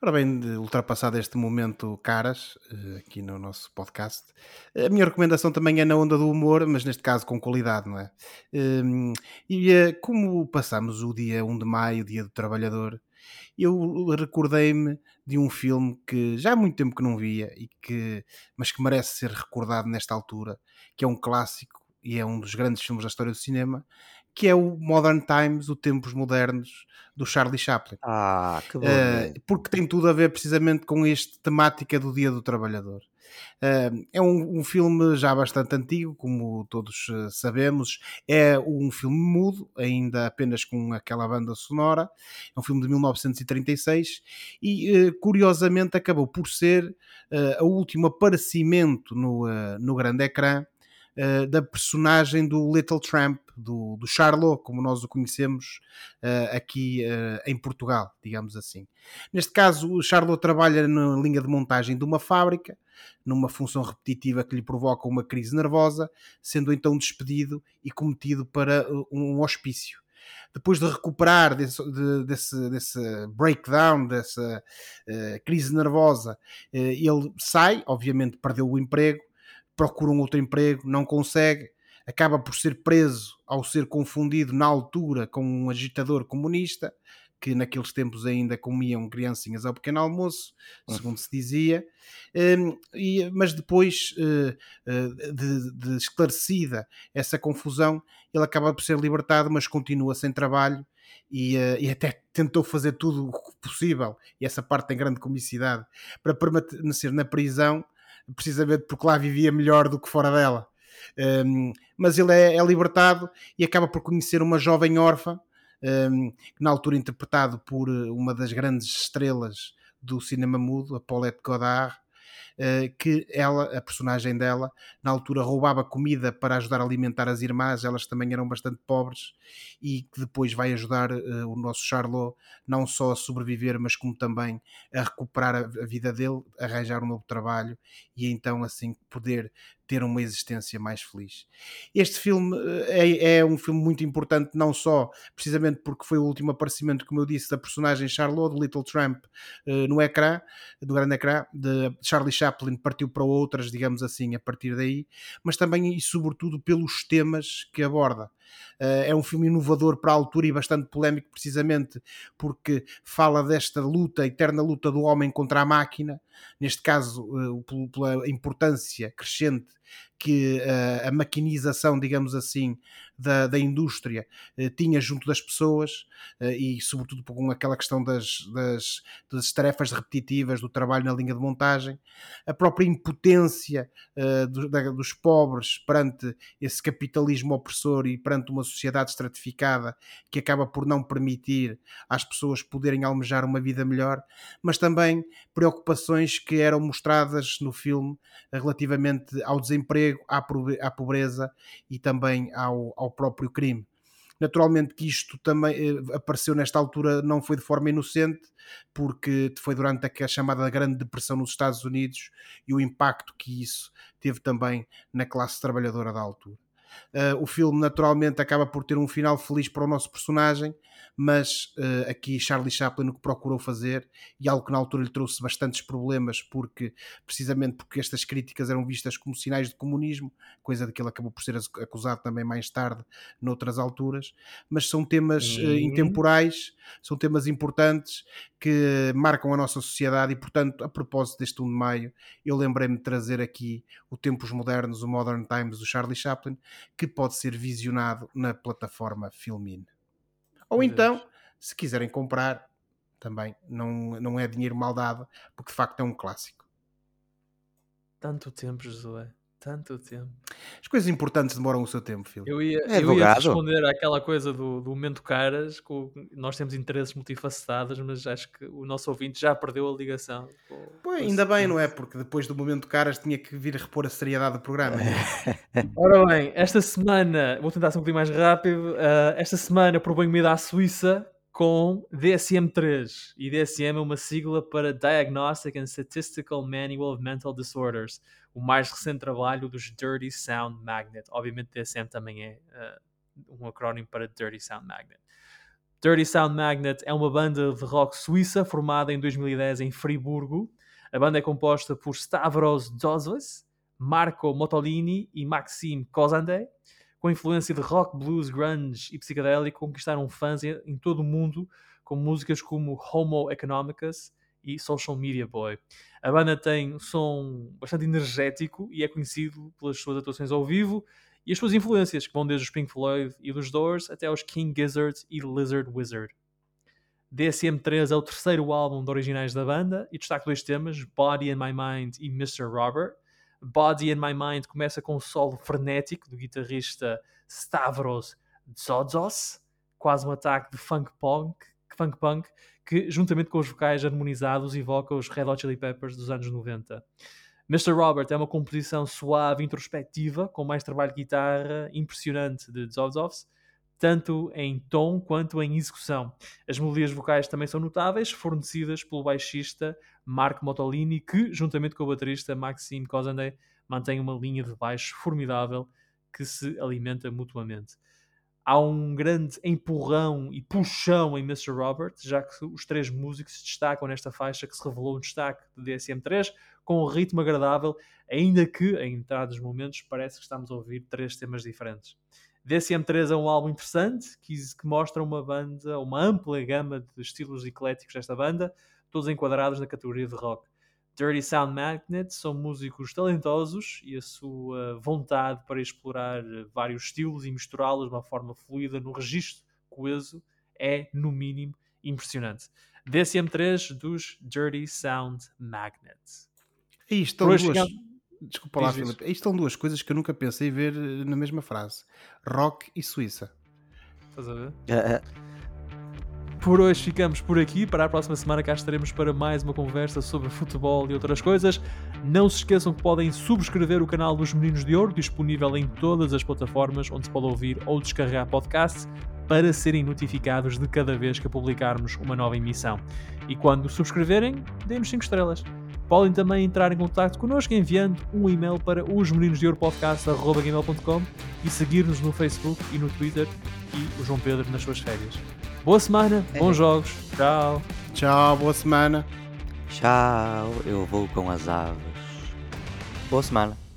Ora bem, de ultrapassado este momento caras, eh, aqui no nosso podcast, a minha recomendação também é na onda do humor, mas neste caso com qualidade, não é? E eh, como passamos o dia 1 de maio, dia do trabalhador, eu recordei-me de um filme que já há muito tempo que não via, e que, mas que merece ser recordado nesta altura, que é um clássico e é um dos grandes filmes da história do cinema, que é o Modern Times, o Tempos Modernos, do Charlie Chaplin. Ah, que Uh, bonito. porque tem tudo a ver precisamente com esta temática do Dia do Trabalhador. É um, um filme já bastante antigo, como todos uh, sabemos. É um filme mudo, ainda apenas com aquela banda sonora. É um filme de 1936 e, uh, curiosamente, acabou por ser uh, o último aparecimento no, no grande ecrã uh, da personagem do Little Tramp, do, do Charlot, como nós o conhecemos uh, aqui uh, em Portugal, digamos assim. Neste caso, o Charlot trabalha na linha de montagem de uma fábrica, numa função repetitiva que lhe provoca uma crise nervosa, sendo então despedido e cometido para um hospício. Depois de recuperar desse, de, desse, desse breakdown, dessa uh, crise nervosa, uh, ele sai, obviamente perdeu o emprego, procura um outro emprego, não consegue, acaba por ser preso ao ser confundido na altura com um agitador comunista que naqueles tempos ainda comiam criancinhas ao pequeno almoço, segundo se dizia, um, e, mas depois uh, uh, de, de, esclarecida essa confusão, ele acaba por ser libertado, mas continua sem trabalho e, uh, e até tentou fazer tudo o possível, e essa parte tem grande comicidade, para permanecer na prisão, precisamente porque lá vivia melhor do que fora dela. Um, mas ele é, é, libertado e acaba por conhecer uma jovem órfã, um, na altura interpretado por uma das grandes estrelas do cinema mudo, a Paulette Goddard, uh, que ela, a personagem dela, na altura roubava comida para ajudar a alimentar as irmãs, elas também eram bastante pobres, e que depois vai ajudar uh, o nosso Charlot não só a sobreviver, mas como também a recuperar a vida dele, arranjar um novo trabalho e então assim poder ter uma existência mais feliz. Este filme é, é, um filme muito importante, não só precisamente porque foi o último aparecimento, como eu disse, da personagem Charlotte, Little Tramp, uh, no ecrã, do grande ecrã, de Charlie Chaplin partiu para outras, digamos assim, a partir daí, mas também e sobretudo pelos temas que aborda. Uh, é um filme inovador para a altura e bastante polémico, precisamente porque fala desta luta, eterna luta do homem contra a máquina, neste caso, uh, pela importância crescente que uh, a maquinização, digamos assim, da, da indústria uh, tinha junto das pessoas uh, e, sobretudo, com aquela questão das, das, das, tarefas repetitivas, do trabalho na linha de montagem, a própria impotência do, da, dos pobres perante esse capitalismo opressor e perante uma sociedade estratificada que acaba por não permitir às pessoas poderem almejar uma vida melhor, mas também preocupações que eram mostradas no filme relativamente ao desemprego, à pobreza e também ao, ao próprio crime. Naturalmente que isto também eh, apareceu nesta altura não foi de forma inocente, porque foi durante a chamada Grande Depressão nos Estados Unidos e o impacto que isso teve também na classe trabalhadora da altura. Uh, o filme naturalmente acaba por ter um final feliz para o nosso personagem, mas uh, aqui Charlie Chaplin o que procurou fazer, e algo que na altura lhe trouxe bastantes problemas, porque precisamente porque estas críticas eram vistas como sinais de comunismo, coisa de que ele acabou por ser acusado também mais tarde, noutras alturas, mas são temas uh, intemporais, são temas importantes que marcam a nossa sociedade e, portanto, a propósito deste 1 de maio, eu lembrei-me de trazer aqui o Tempos Modernos, o Modern Times do Charlie Chaplin, que pode ser visionado na plataforma Filmin. Ou então, se quiserem comprar, também não, não é dinheiro mal dado, porque de facto é um clássico. Tanto tempo, Josué. Tanto tempo. As coisas importantes demoram o seu tempo, filho. Eu ia, é eu ia responder àquela coisa do, do momento caras, com, nós temos interesses multifacetados, mas acho que o nosso ouvinte já perdeu a ligação. Com, Pô, ainda bem, não é? Porque depois do momento caras tinha que vir repor a seriedade do programa. (laughs) Ora bem, esta semana, vou tentar ser um bocadinho mais rápido, uh, esta semana proponho-me ir à Suíça com DSM-3. E DSM é uma sigla para Diagnostic and Statistical Manual of Mental Disorders o mais recente trabalho dos Dirty Sound Magnet. Obviamente, DSM também é uh, um acrónimo para Dirty Sound Magnet. Dirty Sound Magnet é uma banda de rock suíça formada em 2010 em Friburgo. A banda é composta por Stavros Dozles, Marco Motolini e Maxime Kozande. Com influência de rock, blues, grunge e psicadélico, conquistaram fãs em todo o mundo com músicas como Homo Economicus e Social Media Boy. A banda tem um som bastante energético e é conhecido pelas suas atuações ao vivo e as suas influências, que vão desde os Pink Floyd e dos Doors até aos King Gizzard e Lizard Wizard. DSM-3 é o terceiro álbum de originais da banda e destaca dois temas, Body and My Mind e Mr. Robert. Body and My Mind começa com um solo frenético do guitarrista Stavros Tsodzos, quase um ataque de funk punk, funk punk que, juntamente com os vocais harmonizados, evoca os Red Hot Chili Peppers dos anos 90. Mr. Robert é uma composição suave, introspectiva, com mais trabalho de guitarra impressionante de Zovzovs, tanto em tom quanto em execução. As melodias vocais também são notáveis, fornecidas pelo baixista Marco Motolini, que, juntamente com o baterista Maxime Kozande, mantém uma linha de baixo formidável que se alimenta mutuamente há um grande empurrão e puxão em Mr. Robert, já que os três músicos se destacam nesta faixa que se revelou um destaque do DSM-3, com um ritmo agradável, ainda que, em determinados momentos, parece que estamos a ouvir três temas diferentes. DSM-3 é um álbum interessante, que, que mostra uma banda, uma ampla gama de estilos ecléticos desta banda, todos enquadrados na categoria de rock. Dirty Sound Magnet são músicos talentosos e a sua vontade para explorar vários estilos e misturá-los de uma forma fluida no registro coeso é, no mínimo, impressionante. DCM3 dos Dirty Sound Magnet. Aí estão duas... Chegamos... Desculpa lá, Filipe. Aí estão duas coisas que eu nunca pensei ver na mesma frase. Rock e Suíça. Estás a ver? Uh, por hoje ficamos por aqui. Para a próxima semana cá estaremos para mais uma conversa sobre futebol e outras coisas. Não se esqueçam que podem subscrever o canal dos Meninos de Ouro, disponível em todas as plataformas onde se pode ouvir ou descarregar podcasts, para serem notificados de cada vez que publicarmos uma nova emissão. E quando subscreverem, dê-nos 5 estrelas. Podem também entrar em contato connosco enviando um e-mail para os meninos de ouro podcast.com e seguir-nos no Facebook e no Twitter e o João Pedro nas suas férias. Boa semana, é. bons jogos. Tchau. Tchau, boa semana. Tchau, eu vou com as aves. Boa semana.